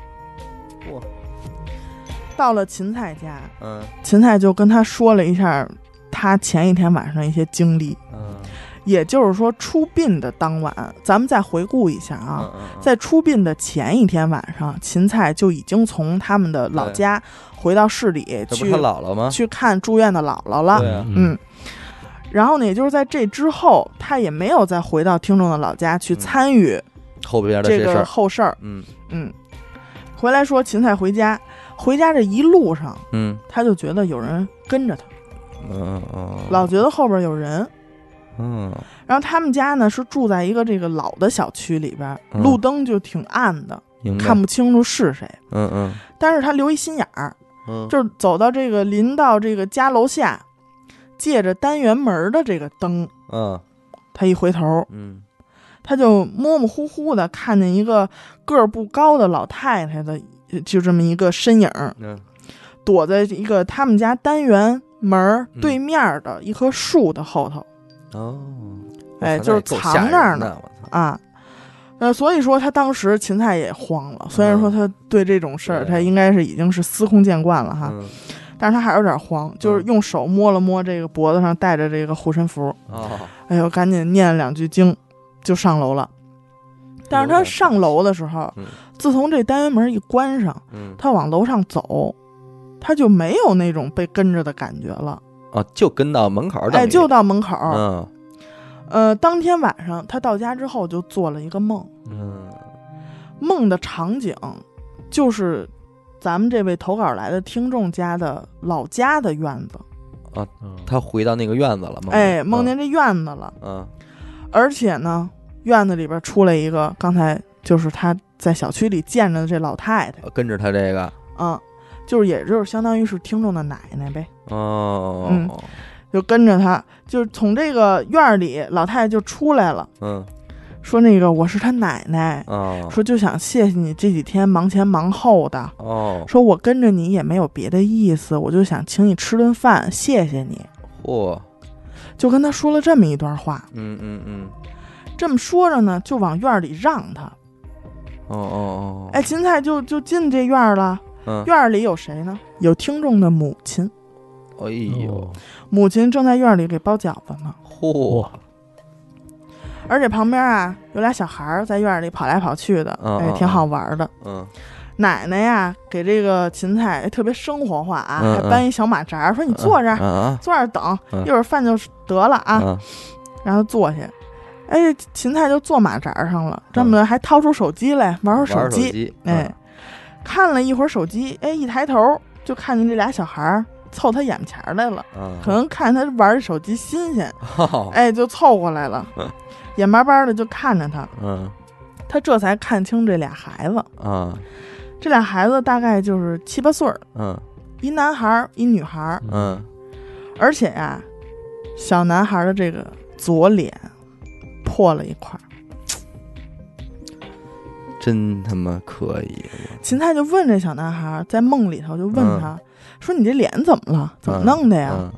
[SPEAKER 1] 嚯
[SPEAKER 2] 到了芹菜家，
[SPEAKER 1] 嗯。
[SPEAKER 2] 芹菜就跟他说了一下他前一天晚上一些经历，
[SPEAKER 1] 嗯。
[SPEAKER 2] 也就是说出殡的当晚，咱们再回顾一下啊，
[SPEAKER 1] 嗯，
[SPEAKER 2] 在出殡的前一天晚上，芹菜就已经从他们的老家回到市里去
[SPEAKER 1] 姥姥吗？
[SPEAKER 2] 去看住院的姥姥了。嗯，然后呢，也就是在这之后，他也没有再回到听众的老家去
[SPEAKER 1] 嗯。
[SPEAKER 2] 参与
[SPEAKER 1] 后边的
[SPEAKER 2] 这个后事儿。
[SPEAKER 1] 嗯。
[SPEAKER 2] 嗯，回来说芹菜回家，回家这一路上，
[SPEAKER 1] 嗯。
[SPEAKER 2] 他就觉得有人跟着他，
[SPEAKER 1] 嗯嗯，
[SPEAKER 2] 老觉得后边有人。
[SPEAKER 1] 嗯。
[SPEAKER 2] 然后他们家呢是住在一个这个老的小区里边，
[SPEAKER 1] 嗯。
[SPEAKER 2] 路灯就挺暗的，
[SPEAKER 1] 明白，
[SPEAKER 2] 看不清楚是谁。
[SPEAKER 1] 嗯嗯。
[SPEAKER 2] 但是他留一心眼儿，
[SPEAKER 1] 嗯，
[SPEAKER 2] 就是走到这个临到这个家楼下，借着单元门的这个灯，
[SPEAKER 1] 嗯。
[SPEAKER 2] 他一回头，
[SPEAKER 1] 嗯。
[SPEAKER 2] 他就模模糊糊的看见一个个儿不高的老太太的，呃就这么一个身影，
[SPEAKER 1] 嗯
[SPEAKER 2] 躲在一个他们家单元门对面的一棵树的后头
[SPEAKER 1] 哦，
[SPEAKER 2] 哎就是藏
[SPEAKER 1] 那
[SPEAKER 2] 儿呢啊。呃，所以说他当时芹菜也慌了，虽然说他对这种事儿、
[SPEAKER 1] 嗯
[SPEAKER 2] 他应该是已经是司空见惯了哈，
[SPEAKER 1] 嗯
[SPEAKER 2] 但是他还有点慌，就是用手摸了摸这个脖子上戴着这个护身符，
[SPEAKER 1] 哦，
[SPEAKER 2] 哎呦，赶紧念了两句经，就上楼了。但是他上楼的时候，
[SPEAKER 1] 嗯
[SPEAKER 2] 自从这单元门一关上，
[SPEAKER 1] 嗯
[SPEAKER 2] 他往楼上走，他就没有那种被跟着的感觉了。
[SPEAKER 1] 哦，就跟到门口儿
[SPEAKER 2] 哎，就到门口。
[SPEAKER 1] 嗯
[SPEAKER 2] 呃，当天晚上他到家之后就做了一个梦，
[SPEAKER 1] 嗯
[SPEAKER 2] 梦的场景就是咱们这位投稿来的听众家的老家的院子。
[SPEAKER 3] 啊
[SPEAKER 1] 他回到那个院子了吗？
[SPEAKER 2] 哎，梦见这院子了，
[SPEAKER 1] 嗯
[SPEAKER 2] 而且呢，院子里边出来一个，刚才就是他在小区里见着的这老太太，
[SPEAKER 1] 嗯，跟着他这个，
[SPEAKER 2] 嗯，就是也就是相当于是听众的奶奶呗，
[SPEAKER 1] 哦，
[SPEAKER 2] 嗯就跟着他，就是从这个院儿里，老太太就出来了，
[SPEAKER 1] 嗯。
[SPEAKER 2] 说那个我是他奶奶，
[SPEAKER 1] 哦
[SPEAKER 2] 说就想谢谢你这几天忙前忙后的，
[SPEAKER 1] 哦，
[SPEAKER 2] 说我跟着你也没有别的意思，我就想请你吃顿饭，谢谢你，
[SPEAKER 1] 嚯，
[SPEAKER 2] 就跟他说了这么一段话。
[SPEAKER 1] 嗯嗯嗯，
[SPEAKER 2] 这么说着呢，就往院儿里让他。
[SPEAKER 1] 哦哦哦，
[SPEAKER 2] 哎，芹菜就就进这院儿了。
[SPEAKER 1] 嗯，
[SPEAKER 2] 院儿里有谁呢？有听众的母亲，
[SPEAKER 1] 哎呦，
[SPEAKER 3] 哦
[SPEAKER 2] 母亲正在院儿里给包饺子呢。
[SPEAKER 1] 嚯，
[SPEAKER 3] 哇，
[SPEAKER 2] 而且旁边啊有俩小孩儿在院儿里跑来跑去的，哎，挺好玩的。
[SPEAKER 1] 嗯
[SPEAKER 2] 奶奶呀，给这个芹菜哎特别生活化啊，
[SPEAKER 1] 嗯
[SPEAKER 2] 还搬一小马扎儿，说你坐这儿，坐这儿等，
[SPEAKER 1] 嗯
[SPEAKER 2] 一会儿饭就得了啊，
[SPEAKER 1] 啊
[SPEAKER 2] 让他坐下。哎，芹菜就坐马扎上了，这么的还掏出手机来玩会儿
[SPEAKER 1] 嗯玩
[SPEAKER 2] 机，
[SPEAKER 1] 机，
[SPEAKER 2] 哎，看了一会儿手机，哎，一抬头就看见这俩小孩儿凑他眼前来了，
[SPEAKER 1] 啊，
[SPEAKER 2] 可能看他玩手机新鲜，
[SPEAKER 1] 哦
[SPEAKER 2] 哎，就凑过来了，眼巴巴的就看着他，
[SPEAKER 1] 嗯。
[SPEAKER 2] 他这才看清这俩孩子，
[SPEAKER 1] 啊。
[SPEAKER 2] 这俩孩子大概就是七八岁儿，
[SPEAKER 1] 嗯
[SPEAKER 2] 一男孩儿一女孩儿，
[SPEAKER 1] 嗯。
[SPEAKER 2] 而且呀、小男孩儿的这个左脸破了一块儿。
[SPEAKER 1] 真他妈可以，
[SPEAKER 2] 芹菜就问这小男孩，在梦里头就问他、说：“你这脸怎么了？怎么弄的呀？”
[SPEAKER 1] 嗯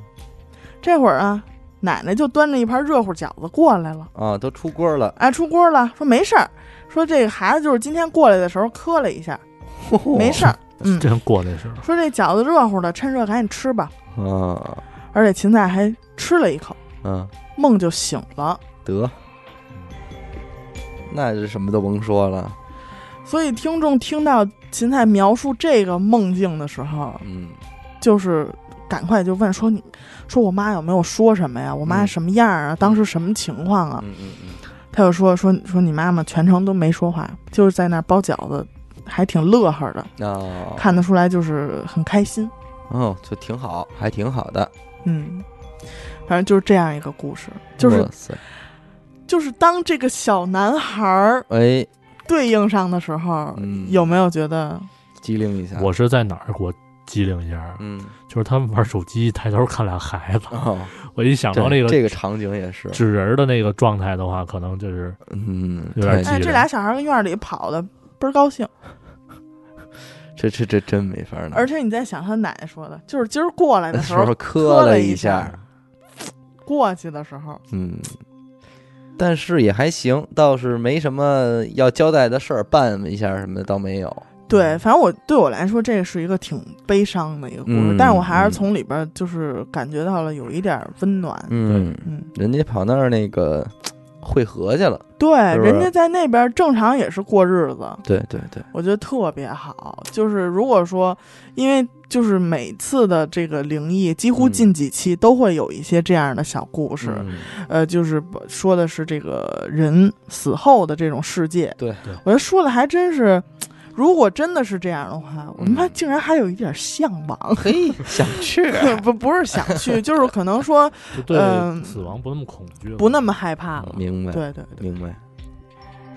[SPEAKER 2] 这会儿啊，奶奶就端着一盘热乎饺子过来了，
[SPEAKER 1] 啊，都出锅了，
[SPEAKER 2] 哎，出锅了，说没事儿，说这个孩子就是今天过来的时候磕了一下，没事儿，嗯，
[SPEAKER 3] 真过这是
[SPEAKER 2] 说这饺子热乎的，趁热赶紧吃吧。
[SPEAKER 1] 啊。
[SPEAKER 2] 而且芹菜还吃了一口，
[SPEAKER 1] 嗯。
[SPEAKER 2] 梦就醒了。
[SPEAKER 1] 得，那是什么都甭说了，
[SPEAKER 2] 所以听众听到芹菜描述这个梦境的时候，
[SPEAKER 1] 嗯
[SPEAKER 2] 就是赶快就问说你，说我妈有没有说什么呀？我妈
[SPEAKER 1] 嗯
[SPEAKER 2] 什么样啊？当时什么情况啊？
[SPEAKER 1] 嗯嗯嗯，
[SPEAKER 2] 他就说说说你妈妈全程都没说话，就是在那儿包饺子，还挺乐呵的，
[SPEAKER 1] 哦，
[SPEAKER 2] 看得出来就是很开心。
[SPEAKER 1] 哦，就挺好，还挺好的，
[SPEAKER 2] 嗯，反正就是这样一个故事，就是就是当这个小男孩儿
[SPEAKER 1] 哎，
[SPEAKER 2] 对应上的时候，
[SPEAKER 1] 嗯。
[SPEAKER 2] 有没有觉得？
[SPEAKER 1] 机灵一下，
[SPEAKER 3] 我是在哪儿给我机灵一下？
[SPEAKER 1] 嗯。
[SPEAKER 3] 就是他们玩手机，抬头看俩孩子，
[SPEAKER 1] 哦，
[SPEAKER 3] 我一想到
[SPEAKER 1] 对
[SPEAKER 3] 那个
[SPEAKER 1] 这个场景也是，
[SPEAKER 3] 纸人的那个状态的话，可能就是
[SPEAKER 1] 嗯，
[SPEAKER 3] 有点
[SPEAKER 1] 太
[SPEAKER 2] 哎，
[SPEAKER 3] 机灵。
[SPEAKER 2] 这俩小孩儿跟院里跑的倍儿高兴，
[SPEAKER 1] 这这这真没法弄，
[SPEAKER 2] 而且你在想他奶奶说的，就是今儿过来的
[SPEAKER 1] 时
[SPEAKER 2] 时候
[SPEAKER 1] 候磕
[SPEAKER 2] 了
[SPEAKER 1] 了
[SPEAKER 2] 一下
[SPEAKER 1] 下，
[SPEAKER 2] 过去的时候，
[SPEAKER 1] 嗯，但是也还行，倒是没什么要交代的事儿，办一下什么的倒没有。
[SPEAKER 2] 对，反正我对我来说，这是一个挺悲伤的一个故事，
[SPEAKER 1] 嗯
[SPEAKER 2] 但是我还是
[SPEAKER 1] 嗯
[SPEAKER 2] 从里边儿就是感觉到了有一点儿温暖。
[SPEAKER 1] 嗯，
[SPEAKER 2] 嗯，
[SPEAKER 1] 人家跑那儿那个会合去了。
[SPEAKER 2] 对，
[SPEAKER 1] 是是
[SPEAKER 2] 人家在那边儿正常也是过日子，
[SPEAKER 1] 对对对，
[SPEAKER 2] 我觉得特别好。就是如果说，因为就是每次的这个灵异，几乎
[SPEAKER 1] 嗯
[SPEAKER 2] 近几期都会有一些这样的小故事，
[SPEAKER 1] 嗯
[SPEAKER 2] 呃，就是说的是这个人死后的这种世界。
[SPEAKER 1] 对
[SPEAKER 3] 对
[SPEAKER 2] 我觉得说的还真是。如果真的是这样的话，我他妈
[SPEAKER 1] 嗯
[SPEAKER 2] 竟然还有一点向往，
[SPEAKER 1] 嘿，想去
[SPEAKER 2] 不不是想去，就是可能说
[SPEAKER 3] 就对
[SPEAKER 2] 嗯
[SPEAKER 3] 死亡不那么恐惧了，
[SPEAKER 2] 不那么害怕了。
[SPEAKER 1] 明白，
[SPEAKER 2] 对对对，
[SPEAKER 1] 明白。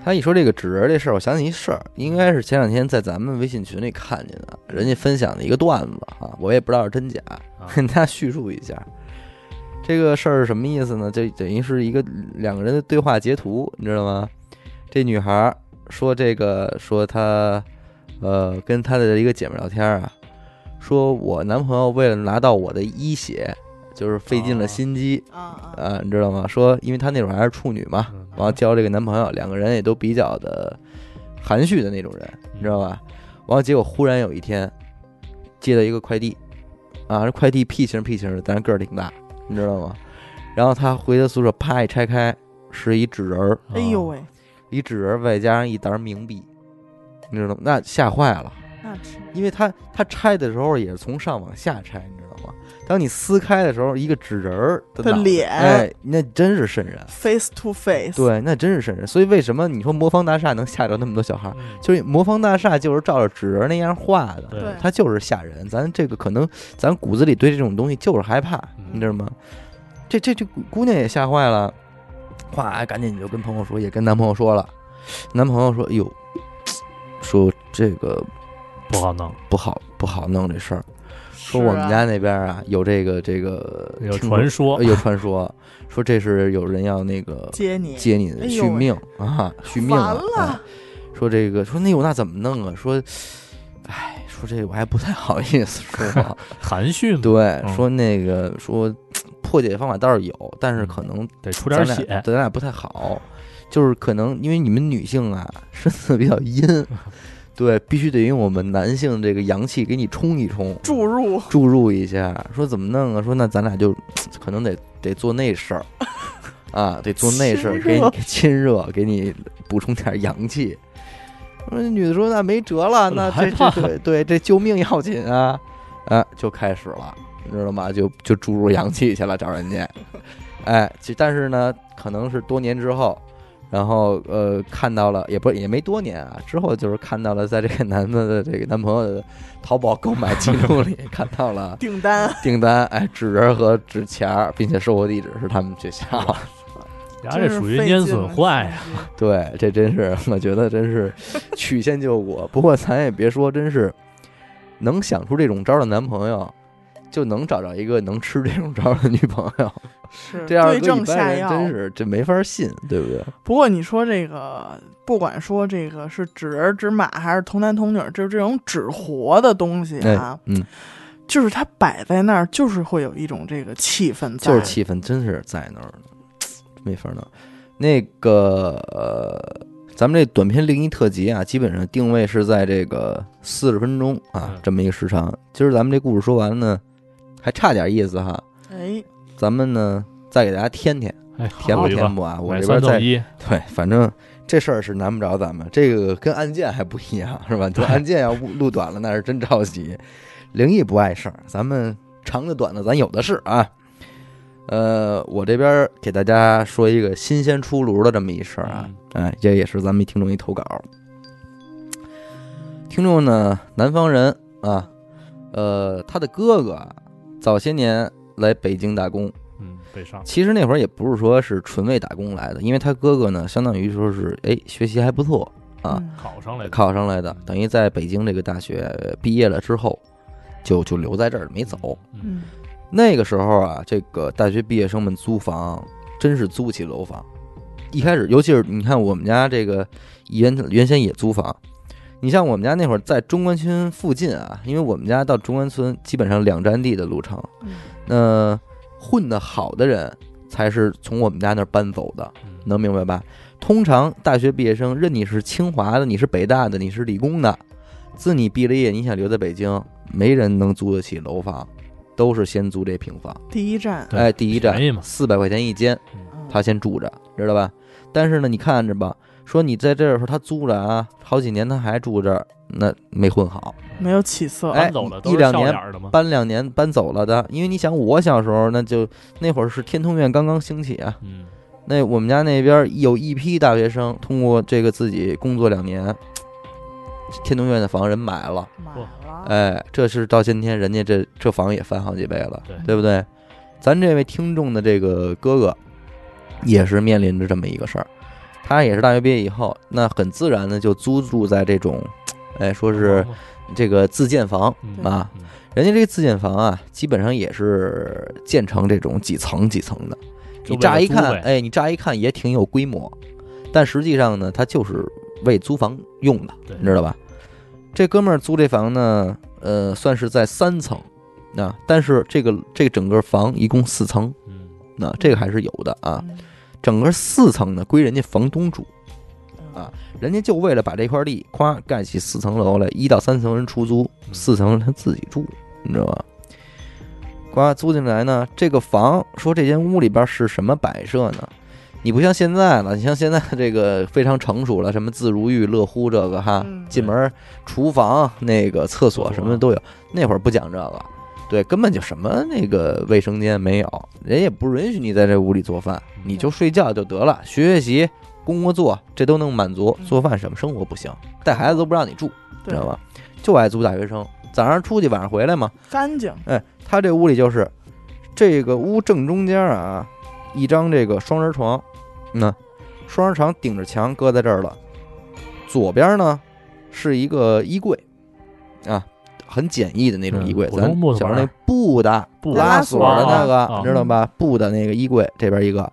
[SPEAKER 1] 他一说这个纸人这事儿，我想起一事儿，应该是前两天在咱们微信群里看见的，人家分享的一个段子啊，我也不知道是真假，
[SPEAKER 3] 啊
[SPEAKER 1] 跟 大家叙述一下。这个事儿是什么意思呢？这等于是一个两个人的对话截图，你知道吗？这女孩儿说这个说她，呃，跟她的一个姐妹聊天啊，说我男朋友为了拿到我的一血，就是费尽了
[SPEAKER 3] 哦
[SPEAKER 1] 心机
[SPEAKER 2] 啊
[SPEAKER 1] 你知道吗？说因为她那会儿还是处女嘛，
[SPEAKER 3] 嗯
[SPEAKER 1] 完了交这个男朋友，两个人也都比较的含蓄的那种人，你知道吧？完了结果忽然有一天接到一个快递，啊，这快递屁型屁型的，但是个儿挺大，你知道吗？然后他回到宿舍，啪一拆开，是一纸人儿，
[SPEAKER 2] 哎呦喂，
[SPEAKER 1] 一纸人儿外加上一沓冥币，你知道吗？那吓坏了，
[SPEAKER 2] 那是
[SPEAKER 1] 因为他他拆的时候也是从上往下拆，你知道吗？当你撕开的时候，一个纸人儿的
[SPEAKER 2] 的脸
[SPEAKER 1] 哎，那真是瘆人。
[SPEAKER 2] face to face，
[SPEAKER 1] 对，那真是瘆人。所以为什么你说魔方大厦能吓着那么多小孩就是魔方大厦就是照着纸人那样画的，
[SPEAKER 3] 对
[SPEAKER 2] 对
[SPEAKER 1] 它就是吓人。咱这个可能咱骨子里对这种东西就是害怕，
[SPEAKER 3] 嗯
[SPEAKER 1] 你知道吗？这这这姑娘也吓坏了，哗，赶紧就跟朋友说，也跟男朋友说了。男朋友说：“哎呦，说这个
[SPEAKER 3] 不好弄，
[SPEAKER 1] 不好不好弄这事儿。说我们家那边啊有这个这个
[SPEAKER 3] 有传说。
[SPEAKER 1] 有传说，说这是有人要那个
[SPEAKER 2] 接你，
[SPEAKER 1] 接你的续命啊，续命
[SPEAKER 2] 完
[SPEAKER 1] 啊！说这个说那我那怎么弄啊？说，哎，说这个我还不太好意思说。
[SPEAKER 3] 含蓄嘛，
[SPEAKER 1] 对，
[SPEAKER 3] 嗯。
[SPEAKER 1] 说那个说破解方法倒是有，但是可能
[SPEAKER 3] 得出点血，
[SPEAKER 1] 咱俩不太好，就是可能因为你们女性啊身子比较阴，对，必须得用我们男性这个阳气给你冲一冲，
[SPEAKER 2] 注入
[SPEAKER 1] 注入一下。说怎么弄啊？说那咱俩就可能得得做那事儿啊，得做那事儿，给你亲热，给你补充点阳气。说那女的说那没辙了，那这这对对这救命要紧啊，啊，就开始了，你知道吗？就就注入阳气去了，找人家，哎，其但是呢，可能是多年之后。然后呃，看到了也不也没多年啊，之后就是看到了，在这个男的的这个男朋友的淘宝购买记录里 看到了
[SPEAKER 2] 订单，
[SPEAKER 1] 订单，哎，纸人和纸钱儿，并且收货地址是他们学校。
[SPEAKER 3] 然后，这属于烟损坏呀！
[SPEAKER 1] 对，这真是我觉得真是曲线救国。不过咱也别说，真是能想出这种招的男朋友，就能找着一个能吃这种招的女朋友。
[SPEAKER 2] 是
[SPEAKER 1] 这样
[SPEAKER 2] 对症下药，
[SPEAKER 1] 真是这没法信，对不对？
[SPEAKER 2] 不过你说这个，不管说这个是纸人纸马还是童男童女，就是这种纸活的东西啊，
[SPEAKER 1] 嗯，
[SPEAKER 2] 就是它摆在那儿，就是会有一种这个气氛在，
[SPEAKER 1] 就是气氛真是在那儿没法弄。那个呃，咱们这短片灵异特辑啊，基本上定位是在这个四十分钟啊这么一个时长。今儿咱们这故事说完呢，还差点意思哈，
[SPEAKER 2] 哎。
[SPEAKER 1] 咱们呢，再给大家添添，填不填不啊？我这边再对，反正这事儿是难不着咱们。这个跟案件还不一样，是吧？这案件要录短了，那是真着急。灵异不碍事儿，咱们长的短的咱有的是啊。呃，我这边给大家说一个新鲜出炉的这么一事儿啊，哎，这也是咱们一听众一投稿。听众呢，南方人啊，呃，他的哥哥早些年。来北京打工，
[SPEAKER 3] 嗯，北上。
[SPEAKER 1] 其实那会儿也不是说是纯为打工来的，因为他哥哥呢，相当于说是，哎，学习还不错啊，
[SPEAKER 3] 考上来的，
[SPEAKER 1] 考上来的，等于在北京这个大学毕业了之后，就就留在这儿没走。
[SPEAKER 2] 嗯，
[SPEAKER 1] 那个时候啊，这个大学毕业生们租房，真是租不起楼房。一开始，尤其是你看我们家这个原原先也租房。你像我们家那会儿在中关村附近啊，因为我们家到中关村基本上两站地的路程，那混得好的人才是从我们家那儿搬走的，能明白吧？通常大学毕业生，任你是清华的，你是北大的，你是理工的，自你毕了业，你想留在北京，没人能租得起楼房，都是先租这平房。
[SPEAKER 2] 第一站，
[SPEAKER 1] 哎，第一站四百块钱一间，他先住着，知道吧？但是呢，你看着吧。说你在这儿时候他租着啊，好几年他还住这儿，那没混好，
[SPEAKER 2] 没有起色。
[SPEAKER 1] 哎，一两年搬两年搬走了的，因为你想我小时候那就那会儿是天通苑刚刚兴起啊，
[SPEAKER 3] 嗯，
[SPEAKER 1] 那我们家那边有一批大学生通过这个自己工作两年，天通苑的房人买了，
[SPEAKER 2] 买了，
[SPEAKER 1] 哎，这是到今天人家这这房也翻好几倍了，对不对？咱这位听众的这个哥哥也是面临着这么一个事儿。他也是大学毕业以后，那很自然的就租住在这种，哎，说是这个自建房啊。人家这个自建房啊，基本上也是建成这种几层几层的。你乍一看，哎，你乍一看也挺有规模，但实际上呢，它就是为租房用的，你知道吧？这哥们儿租这房呢，呃，算是在三层，啊但是这个这整个房一共四层，那这个还是有的啊。整个四层呢归人家房东住，啊，人家就为了把这块地夸盖起四层楼来，一到三层人出租，四层他自己住，你知道吧？夸租进来呢，这个房说这间屋里边是什么摆设呢？你不像现在了，你像现在这个非常成熟了，什么自如浴、乐乎这个哈，进门厨房那个厕所什么的都有，那会儿不讲这个。对，根本就什么那个卫生间没有，人也不允许你在这屋里做饭，你就睡觉就得了，学学习、工作做，这都能满足。做饭什么生活不行，带孩子都不让你住，知道吧？就爱租大学生，早上出去，晚上回来嘛，
[SPEAKER 2] 干净。
[SPEAKER 1] 哎，他这屋里就是这个屋正中间啊，一张这个双人床，那双人床顶着墙搁在这儿了，左边呢是一个衣柜啊。很简易的那种衣柜，咱小时候那布的拉锁的那个，知道吧？布的那个衣柜，这边一个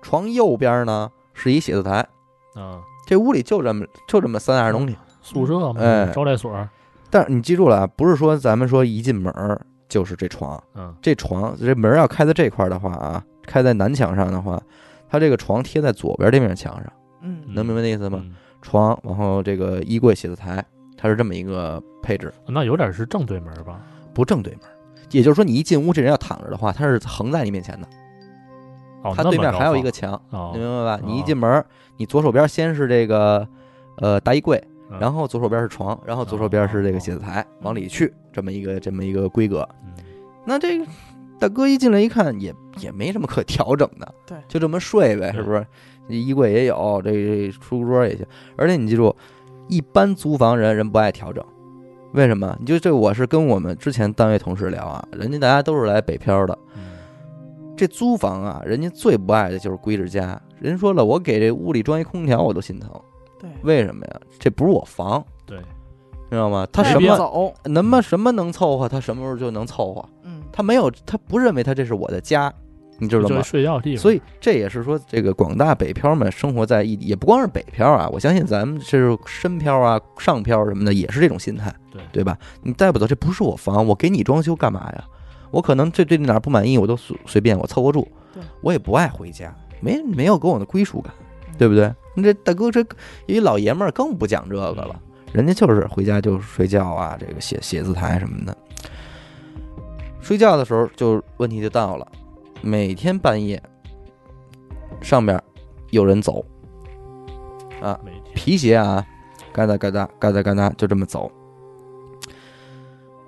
[SPEAKER 1] 床右边呢是一写字台，
[SPEAKER 3] 啊，
[SPEAKER 1] 这屋里就这么就这么三样东西，
[SPEAKER 3] 宿舍嘛，
[SPEAKER 1] 哎，
[SPEAKER 3] 招待所。
[SPEAKER 1] 但是你记住了啊，不是说咱们说一进门就是这床，
[SPEAKER 3] 嗯，
[SPEAKER 1] 这床这门要开在这块的话啊，开在南墙上的话，它这个床贴在左边这面墙上，
[SPEAKER 2] 嗯，
[SPEAKER 1] 能明白那意思吗？床，然后这个衣柜、写字台。它是这么一个配置，
[SPEAKER 3] 那有点是正对门吧？
[SPEAKER 1] 不正对门，也就是说你一进屋，这人要躺着的话，他是横在你面前的。
[SPEAKER 3] 哦，
[SPEAKER 1] 他对面还有一个墙，你明白吧？你一进门，你左手边先是这个呃大衣柜，
[SPEAKER 3] 嗯
[SPEAKER 1] 然后左手边是床，然后左手边是这个写字台，往里去这么一个这么一个规格。
[SPEAKER 3] 嗯
[SPEAKER 1] 那这个大哥一进来一看，也也没什么可调整的，
[SPEAKER 2] 对
[SPEAKER 1] 就这么睡呗，是不是？衣柜也有，这这书桌也行。而且你记住，一般租房人人不爱调整，为什么？你就这我是跟我们之前单位同事聊啊，人家大家都是来北漂的，
[SPEAKER 3] 嗯
[SPEAKER 1] 这租房啊，人家最不爱的就是归置家。人说了，我给这屋里装一空调我都心疼，
[SPEAKER 2] 对，
[SPEAKER 1] 为什么呀？这不是我房，
[SPEAKER 3] 对，
[SPEAKER 1] 知道吗？他什么
[SPEAKER 2] 走，
[SPEAKER 1] 能么什么能凑合，他什么时候就能凑合。
[SPEAKER 2] 嗯，
[SPEAKER 1] 他没有，他不认为他这是我的家，你知道吗？
[SPEAKER 3] 睡觉地方。
[SPEAKER 1] 所以这也是说，这个广大北漂们生活在异地，也不光是北漂啊，我相信咱们这是深漂啊、上漂什么的，也是这种心态，
[SPEAKER 3] 对
[SPEAKER 1] 对吧？你带不走，这不是我房，我给你装修干嘛呀？我可能这对哪不满意，我都随随便我凑合住
[SPEAKER 2] 对，
[SPEAKER 1] 我也不爱回家，没没有给我的归属感，
[SPEAKER 2] 嗯
[SPEAKER 1] 对不对？你这大哥这一老爷们儿更不讲这个了，人家就是回家就睡觉啊，这个写写字台什么的。睡觉的时候就问题就到了，每天半夜上边有人走，
[SPEAKER 3] 啊
[SPEAKER 1] 皮鞋啊，嘎哒嘎哒嘎哒嘎哒就这么走，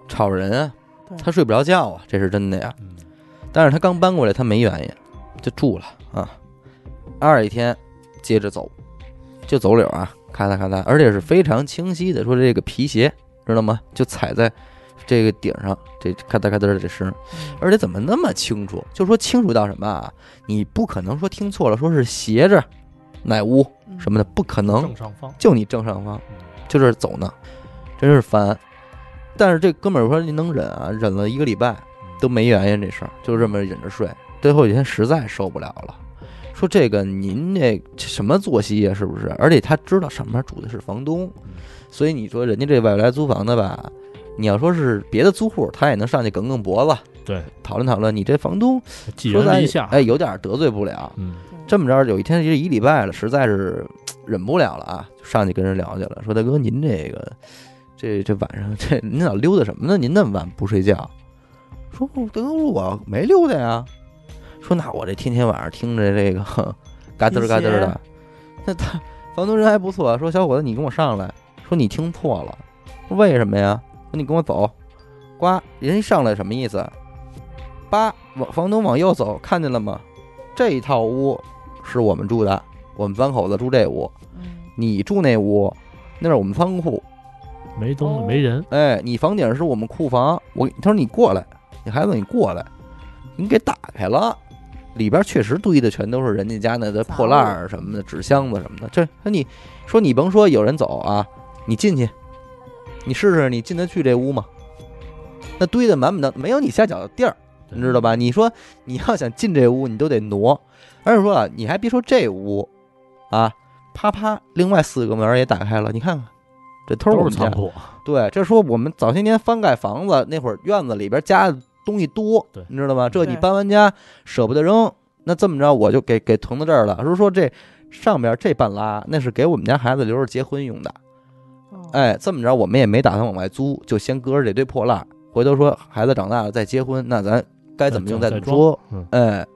[SPEAKER 1] 吵人啊，他睡不着觉啊，这是真的呀。
[SPEAKER 3] 嗯
[SPEAKER 1] 但是他刚搬过来，他没原因，就住了啊。二一天接着走，就走柳啊，咔嗒咔嗒，而且是非常清晰的，说这个皮鞋知道吗？就踩在这个顶上，这咔嗒咔嗒的这声，
[SPEAKER 2] 嗯
[SPEAKER 1] 而且怎么那么清楚？就说清楚到什么啊？你不可能说听错了，说是斜着哪屋
[SPEAKER 2] 嗯
[SPEAKER 1] 什么的，不可能
[SPEAKER 3] 正，上方，
[SPEAKER 1] 就你正上方。
[SPEAKER 3] 嗯
[SPEAKER 1] 就这儿走呢，真是烦。但是这哥们儿说你能忍啊，忍了一个礼拜都没原因，这事儿就这么忍着睡。最后一天实在受不了了，说这个您这什么作息呀、是不是？而且他知道上面住的是房东，所以你说人家这外来租房的吧，你要说是别的租户，他也能上去梗梗脖子
[SPEAKER 3] 对，
[SPEAKER 1] 讨论讨论。你这房东
[SPEAKER 3] 寄
[SPEAKER 1] 说咱
[SPEAKER 3] 人篱下，
[SPEAKER 1] 哎，有点得罪不了。
[SPEAKER 3] 嗯，
[SPEAKER 1] 这么着，有一天这一礼拜了，实在是忍不了了啊，就上去跟人聊去了，说大哥，您这个这这晚上 这您老溜达什么呢？您那么晚不睡觉？说大哥，我没溜达呀。说那我这天天晚上听着这个 嘎噔嘎噔的，那他房东人还不错，说小伙子你跟我上来，说你听错了，说为什么呀？说你跟我走，呱，人一上来什么意思？八往房东往右走，看见了吗？这一套屋是我们住的，我们三口子住这屋，
[SPEAKER 2] 嗯
[SPEAKER 1] 你住那屋，那是我们仓库。
[SPEAKER 3] 没东西
[SPEAKER 2] 哦
[SPEAKER 3] 没人，
[SPEAKER 1] 哎，你房顶是我们库房。我他说你过来，你孩子你过来，你给打开了，里边确实堆的全都是人家家那的破烂儿什么的，纸箱子什么的。这那你说你甭说有人走啊，你进去，你试试你进得去这屋吗？那堆的满满的，没有你下脚的地儿。你知道吧？你说你要想进这屋，你都得挪。而且说啊，你还别说这屋，啊，啪啪，另外四个门儿也打开了。你看看，这都是我们家
[SPEAKER 3] 都是仓。库，
[SPEAKER 1] 对，这说我们早些年翻盖房子那会儿，院子里边加的东西多
[SPEAKER 3] 对，
[SPEAKER 1] 你知道吗？这你搬完家舍不得扔，那这么着我就给给囤到这儿了。说说这上边这半拉，那是给我们家孩子留着结婚用的。
[SPEAKER 2] 哦
[SPEAKER 1] 哎，这么着我们也没打算往外租，就先搁着这堆破烂。回头说孩子长大了再结婚，那咱该怎么用
[SPEAKER 3] 再
[SPEAKER 1] 怎么说。
[SPEAKER 3] 嗯，
[SPEAKER 1] 哎，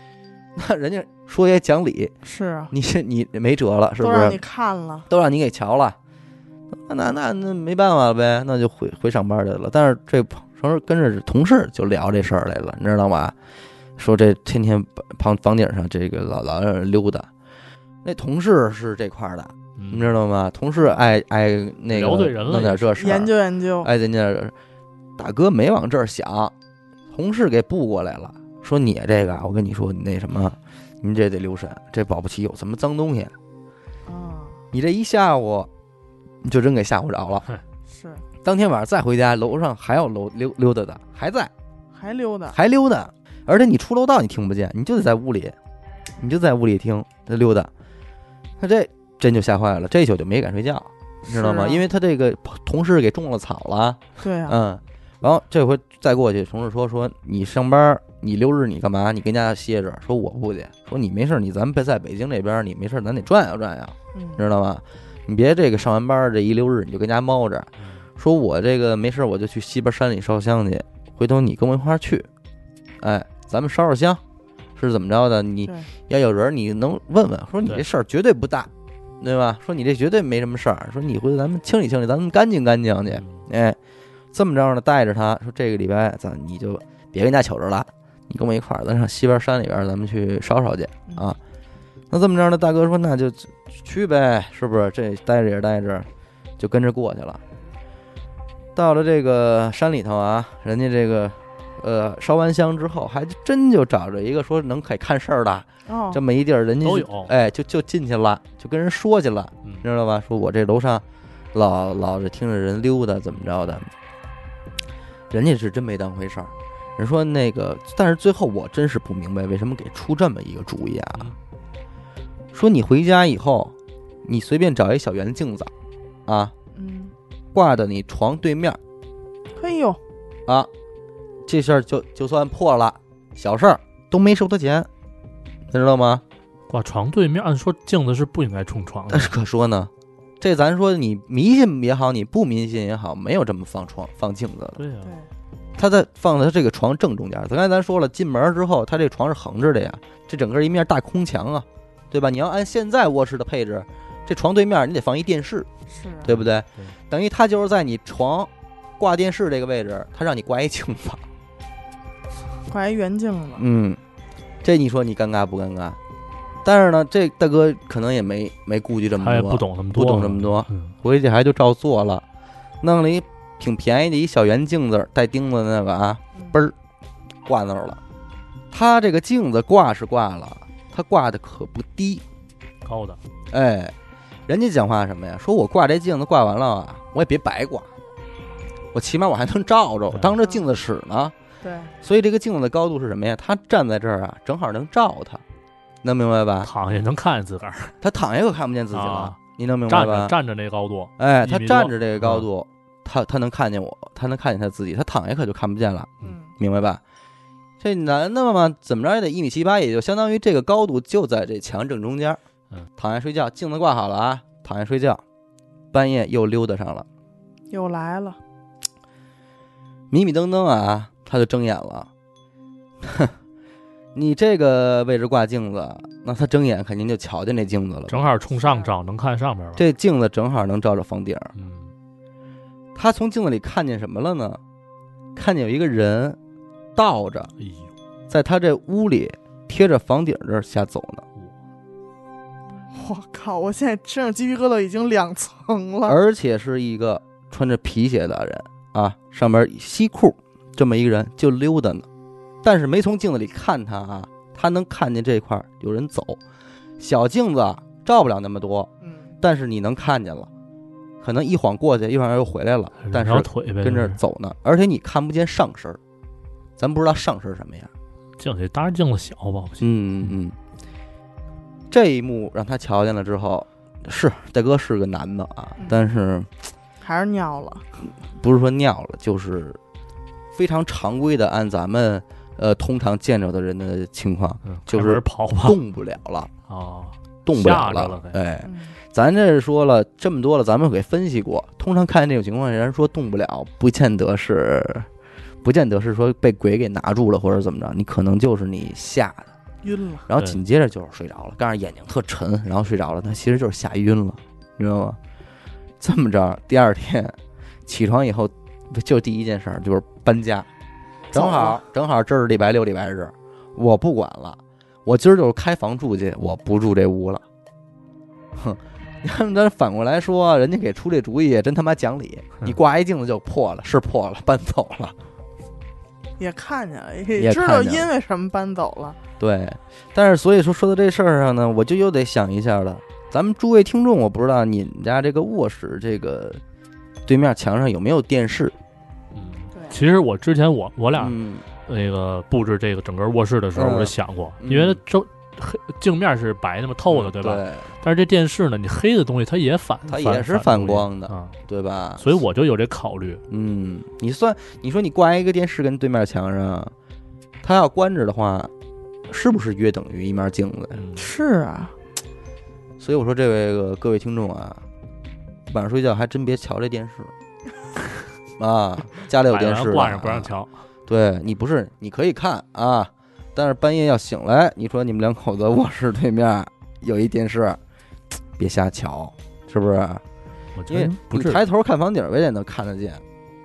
[SPEAKER 1] 那人家说也讲理，
[SPEAKER 2] 是啊，
[SPEAKER 1] 你是你没辙了，是不是？
[SPEAKER 2] 都让你看了，
[SPEAKER 1] 都让你给瞧了，那那那那没办法了呗，那就回回上班去了。但是这时候跟着同事就聊这事儿来了，你知道吗？说这天天房房顶上这个老老让人溜达，那同事是这块儿的，
[SPEAKER 3] 嗯
[SPEAKER 1] 你知道吗？同事爱爱那个弄点这事儿，
[SPEAKER 2] 研究研究，
[SPEAKER 1] 哎，人家大哥没往这儿想，同事给布过来了，说你这个啊，我跟你说，你那什么，你这得留神，这保不齐有什么脏东西。
[SPEAKER 2] 啊，
[SPEAKER 1] 你这一下午，你就真给吓唬着了。
[SPEAKER 2] 是。
[SPEAKER 1] 当天晚上再回家，楼上还有楼溜溜达的，还在，
[SPEAKER 2] 还溜达，
[SPEAKER 1] 还溜达，而且你出楼道你听不见，你就得在屋里，你就在屋里听他溜达。他这真就吓坏了，这一宿就没敢睡觉，你知道吗？
[SPEAKER 2] 啊
[SPEAKER 1] 因为他这个同事给种了草了，
[SPEAKER 2] 对啊，
[SPEAKER 1] 嗯，然后这回再过去，同事说说你上班，你六日你干嘛？你跟家歇着。说我不去，说你没事，你咱们在北京这边，你没事，咱得转悠转悠，
[SPEAKER 2] 嗯，
[SPEAKER 1] 知道吗？你别这个上完班这一六日你就跟家猫着。说我这个没事，我就去西边山里烧香去，回头你跟我一块儿去，哎，咱们烧烧香，是怎么着的？你，要有人，你能问问，说你这事儿绝对不大，对吧？说你这绝对没什么事儿，说你回头咱们清理清理，咱们干净干净去。
[SPEAKER 3] 嗯
[SPEAKER 1] 哎，这么着呢，带着他说这个礼拜咱你就别跟家瞅着了，你跟我一块儿，咱上西边山里边咱们去烧烧去啊。那这么着呢，大哥说那就去呗，是不是？这待着也是待着，就跟着过去了。到了这个山里头啊，人家这个呃烧完香之后，还真就找着一个说能可以看事儿的
[SPEAKER 2] 哦，
[SPEAKER 1] 这么一地儿，人家就
[SPEAKER 3] 都有
[SPEAKER 1] 哎，就就进去了，就跟人说去了。
[SPEAKER 3] 嗯
[SPEAKER 1] 知道吧？说我这楼上老老是听着人溜达，怎么着的？人家是真没当回事儿。人说那个，但是最后我真是不明白为什么给出这么一个主意啊？
[SPEAKER 3] 嗯
[SPEAKER 1] 说你回家以后，你随便找一小圆镜子，啊，
[SPEAKER 2] 嗯，
[SPEAKER 1] 挂到你床对面
[SPEAKER 2] 嘿呦，
[SPEAKER 1] 啊，这事儿就就算破了，小事儿都没收他钱，你知道吗？
[SPEAKER 3] 挂床对面，按说镜子是不应该冲床的
[SPEAKER 1] 但。是可说呢，这咱说你迷信也好，你不迷信也好，没有这么放床放镜子的。
[SPEAKER 3] 对呀，
[SPEAKER 2] 对，
[SPEAKER 1] 他在放在他这个床正中间。刚才咱说了，进门之后，他这床是横着的呀，这整个一面大空墙啊，对吧？你要按现在卧室的配置，这床对面你得放一电视，
[SPEAKER 2] 是啊，
[SPEAKER 1] 对不对
[SPEAKER 3] 对？
[SPEAKER 1] 等于他就是在你床挂电视这个位置，他让你挂一镜子。
[SPEAKER 2] 挂一圆镜子，
[SPEAKER 1] 嗯，这你说你尴尬不尴尬？但是呢，这大哥可能也没没顾及这么多，
[SPEAKER 3] 他也不懂那么多，
[SPEAKER 1] 不懂这么多，
[SPEAKER 3] 嗯，
[SPEAKER 1] 回去还就照做了，弄了一挺便宜的一小圆镜子，带钉子的那个啊，
[SPEAKER 2] 嗯
[SPEAKER 1] 嘣儿挂那儿了。他这个镜子挂是挂了，他挂的可不低。
[SPEAKER 3] 高的，
[SPEAKER 1] 哎，人家讲话什么呀？说我挂这镜子挂完了啊，我也别白挂，我起码我还能照着，我当着镜子使呢。
[SPEAKER 2] 对，
[SPEAKER 1] 所以这个镜子的高度是什么呀？他站在这儿啊，正好能照他，能明白吧？
[SPEAKER 3] 躺下能看见自个儿，
[SPEAKER 1] 他躺下可看不见自己了
[SPEAKER 3] 啊，
[SPEAKER 1] 你能明白
[SPEAKER 3] 站着
[SPEAKER 1] 吧？
[SPEAKER 3] 站着那高度，
[SPEAKER 1] 哎，
[SPEAKER 3] 一米多
[SPEAKER 1] 他站着这个高度，他他能看见我，他能看见他自己，他躺下可就看不见了。
[SPEAKER 2] 嗯，
[SPEAKER 1] 明白吧？这男的嘛，怎么着也得一米七八，也就相当于这个高度就在这墙正中间。
[SPEAKER 3] 嗯，
[SPEAKER 1] 躺下睡觉，镜子挂好了啊，躺下睡觉，半夜又溜达上了，
[SPEAKER 2] 又来了，
[SPEAKER 1] 迷迷瞪瞪啊，他就睁眼了。哼，你这个位置挂镜子，那他睁眼肯定就瞧见那镜子了。
[SPEAKER 3] 正好冲上照，能看上边了。
[SPEAKER 1] 这镜子正好能照着房顶儿。
[SPEAKER 3] 嗯，
[SPEAKER 1] 他从镜子里看见什么了呢？看见有一个人倒着
[SPEAKER 3] 哎呦，
[SPEAKER 1] 在他这屋里贴着房顶这儿瞎走呢。
[SPEAKER 2] 我靠，我现在身上鸡皮疙瘩已经两层了，
[SPEAKER 1] 而且是一个穿着皮鞋的人啊，上面西裤这么一个人就溜达呢，但是没从镜子里看他啊，他能看见这块儿有人走，小镜子啊照不了那么多，
[SPEAKER 2] 嗯，
[SPEAKER 1] 但是你能看见了，可能一晃过去，一晃又回来了，但是
[SPEAKER 3] 腿呗，
[SPEAKER 1] 跟这走呢，而且你看不见上身，咱不知道上身什么样。
[SPEAKER 3] 镜子，当然镜子小吧，
[SPEAKER 1] 嗯嗯嗯，这一幕让他瞧见了之后，是大哥是个男的啊
[SPEAKER 2] 嗯，
[SPEAKER 1] 但是。
[SPEAKER 2] 还是尿了，
[SPEAKER 1] 不是说尿了，就是非常常规的，按咱们呃通常见着的人的情况，
[SPEAKER 3] 嗯
[SPEAKER 1] 就是
[SPEAKER 3] 跑吧，
[SPEAKER 1] 动不了了，
[SPEAKER 3] 啊，
[SPEAKER 1] 动不了
[SPEAKER 3] 了该
[SPEAKER 1] 哎，
[SPEAKER 2] 嗯，
[SPEAKER 1] 咱这说了这么多了，咱们给分析过，通常看见这种情况，人说动不了，不见得是，不见得是说被鬼给拿住了或者怎么着，你可能就是你吓的，
[SPEAKER 2] 晕了，
[SPEAKER 1] 然后紧接着就是睡着了，但是眼睛特沉，然后睡着了，那其实就是吓晕了，你知道吗？这么着，第二天起床以后，就第一件事儿就是搬家，正好正好这是礼拜六礼拜日，我不管了，我今儿就是开房住去，我不住这屋了。哼，你看咱反过来说，人家给出这主意也真他妈讲理，你挂一镜子就破了，是破了，搬走了。
[SPEAKER 2] 也看见了，
[SPEAKER 1] 也
[SPEAKER 2] 也知道因为什么搬走了，
[SPEAKER 1] 对，但是所以说说到这事儿上呢，我就又得想一下了。咱们诸位听众，我不知道你们家这个卧室这个对面墙上有没有电视？
[SPEAKER 3] 嗯，
[SPEAKER 2] 对，
[SPEAKER 3] 其实我之前我我俩
[SPEAKER 1] 嗯，
[SPEAKER 3] 那个布置这个整个卧室的时候，
[SPEAKER 1] 嗯
[SPEAKER 3] 我就想过，
[SPEAKER 1] 嗯
[SPEAKER 3] 因为它周黑镜面是白那么，透的，对吧？
[SPEAKER 1] 对，
[SPEAKER 3] 但是这电视呢，你黑的东西它也反，
[SPEAKER 1] 它也是反
[SPEAKER 3] 反
[SPEAKER 1] 光的
[SPEAKER 3] 啊，
[SPEAKER 1] 对吧？
[SPEAKER 3] 所以我就有这考虑。
[SPEAKER 1] 嗯，你算你说你挂一个电视跟对面墙上，它要关着的话，是不是约等于一面镜子呀？
[SPEAKER 3] 嗯，
[SPEAKER 2] 是啊，
[SPEAKER 1] 所以我说这位各位听众啊，晚上睡觉还真别瞧这电视 啊，家里有电视的
[SPEAKER 3] 挂上不
[SPEAKER 1] 啊
[SPEAKER 3] 让瞧。
[SPEAKER 1] 对你不是，你可以看啊，但是半夜要醒来，你说你们两口子卧室对面有一电视，别瞎瞧，是不是？
[SPEAKER 3] 我觉
[SPEAKER 1] 因为
[SPEAKER 3] 得，
[SPEAKER 1] 你抬头看房顶儿，未见得看得见，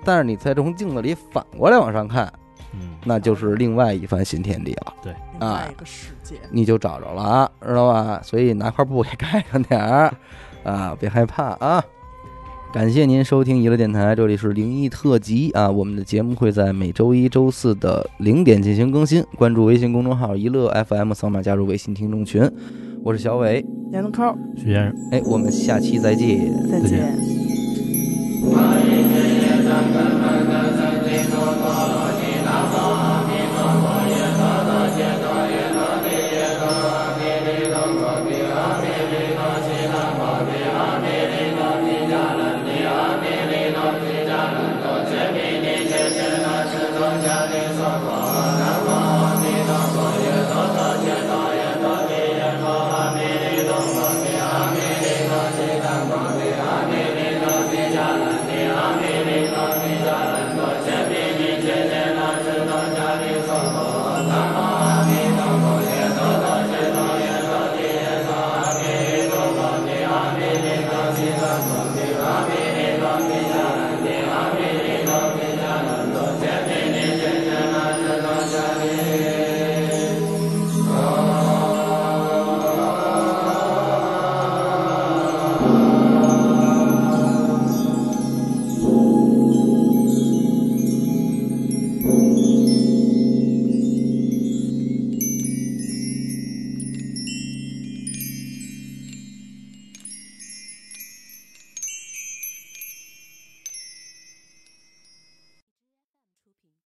[SPEAKER 1] 但是你再从镜子里反过来往上看，
[SPEAKER 3] 嗯，
[SPEAKER 1] 那就是另外一番新天地了，
[SPEAKER 2] 对，啊一个世界。
[SPEAKER 1] 你就找着了啊，知道吧？所以拿块布给盖上点儿啊，别害怕啊。感谢您收听娱乐电台，这里是灵异特辑啊。我们的节目会在每周一周四的零点进行更新，关注微信公众号“一乐 FM”，扫码加入微信听众群。我是小伟，
[SPEAKER 2] 闫子抠，
[SPEAKER 3] 徐先生。
[SPEAKER 1] 哎，我们下期再见。
[SPEAKER 2] 再
[SPEAKER 3] 见。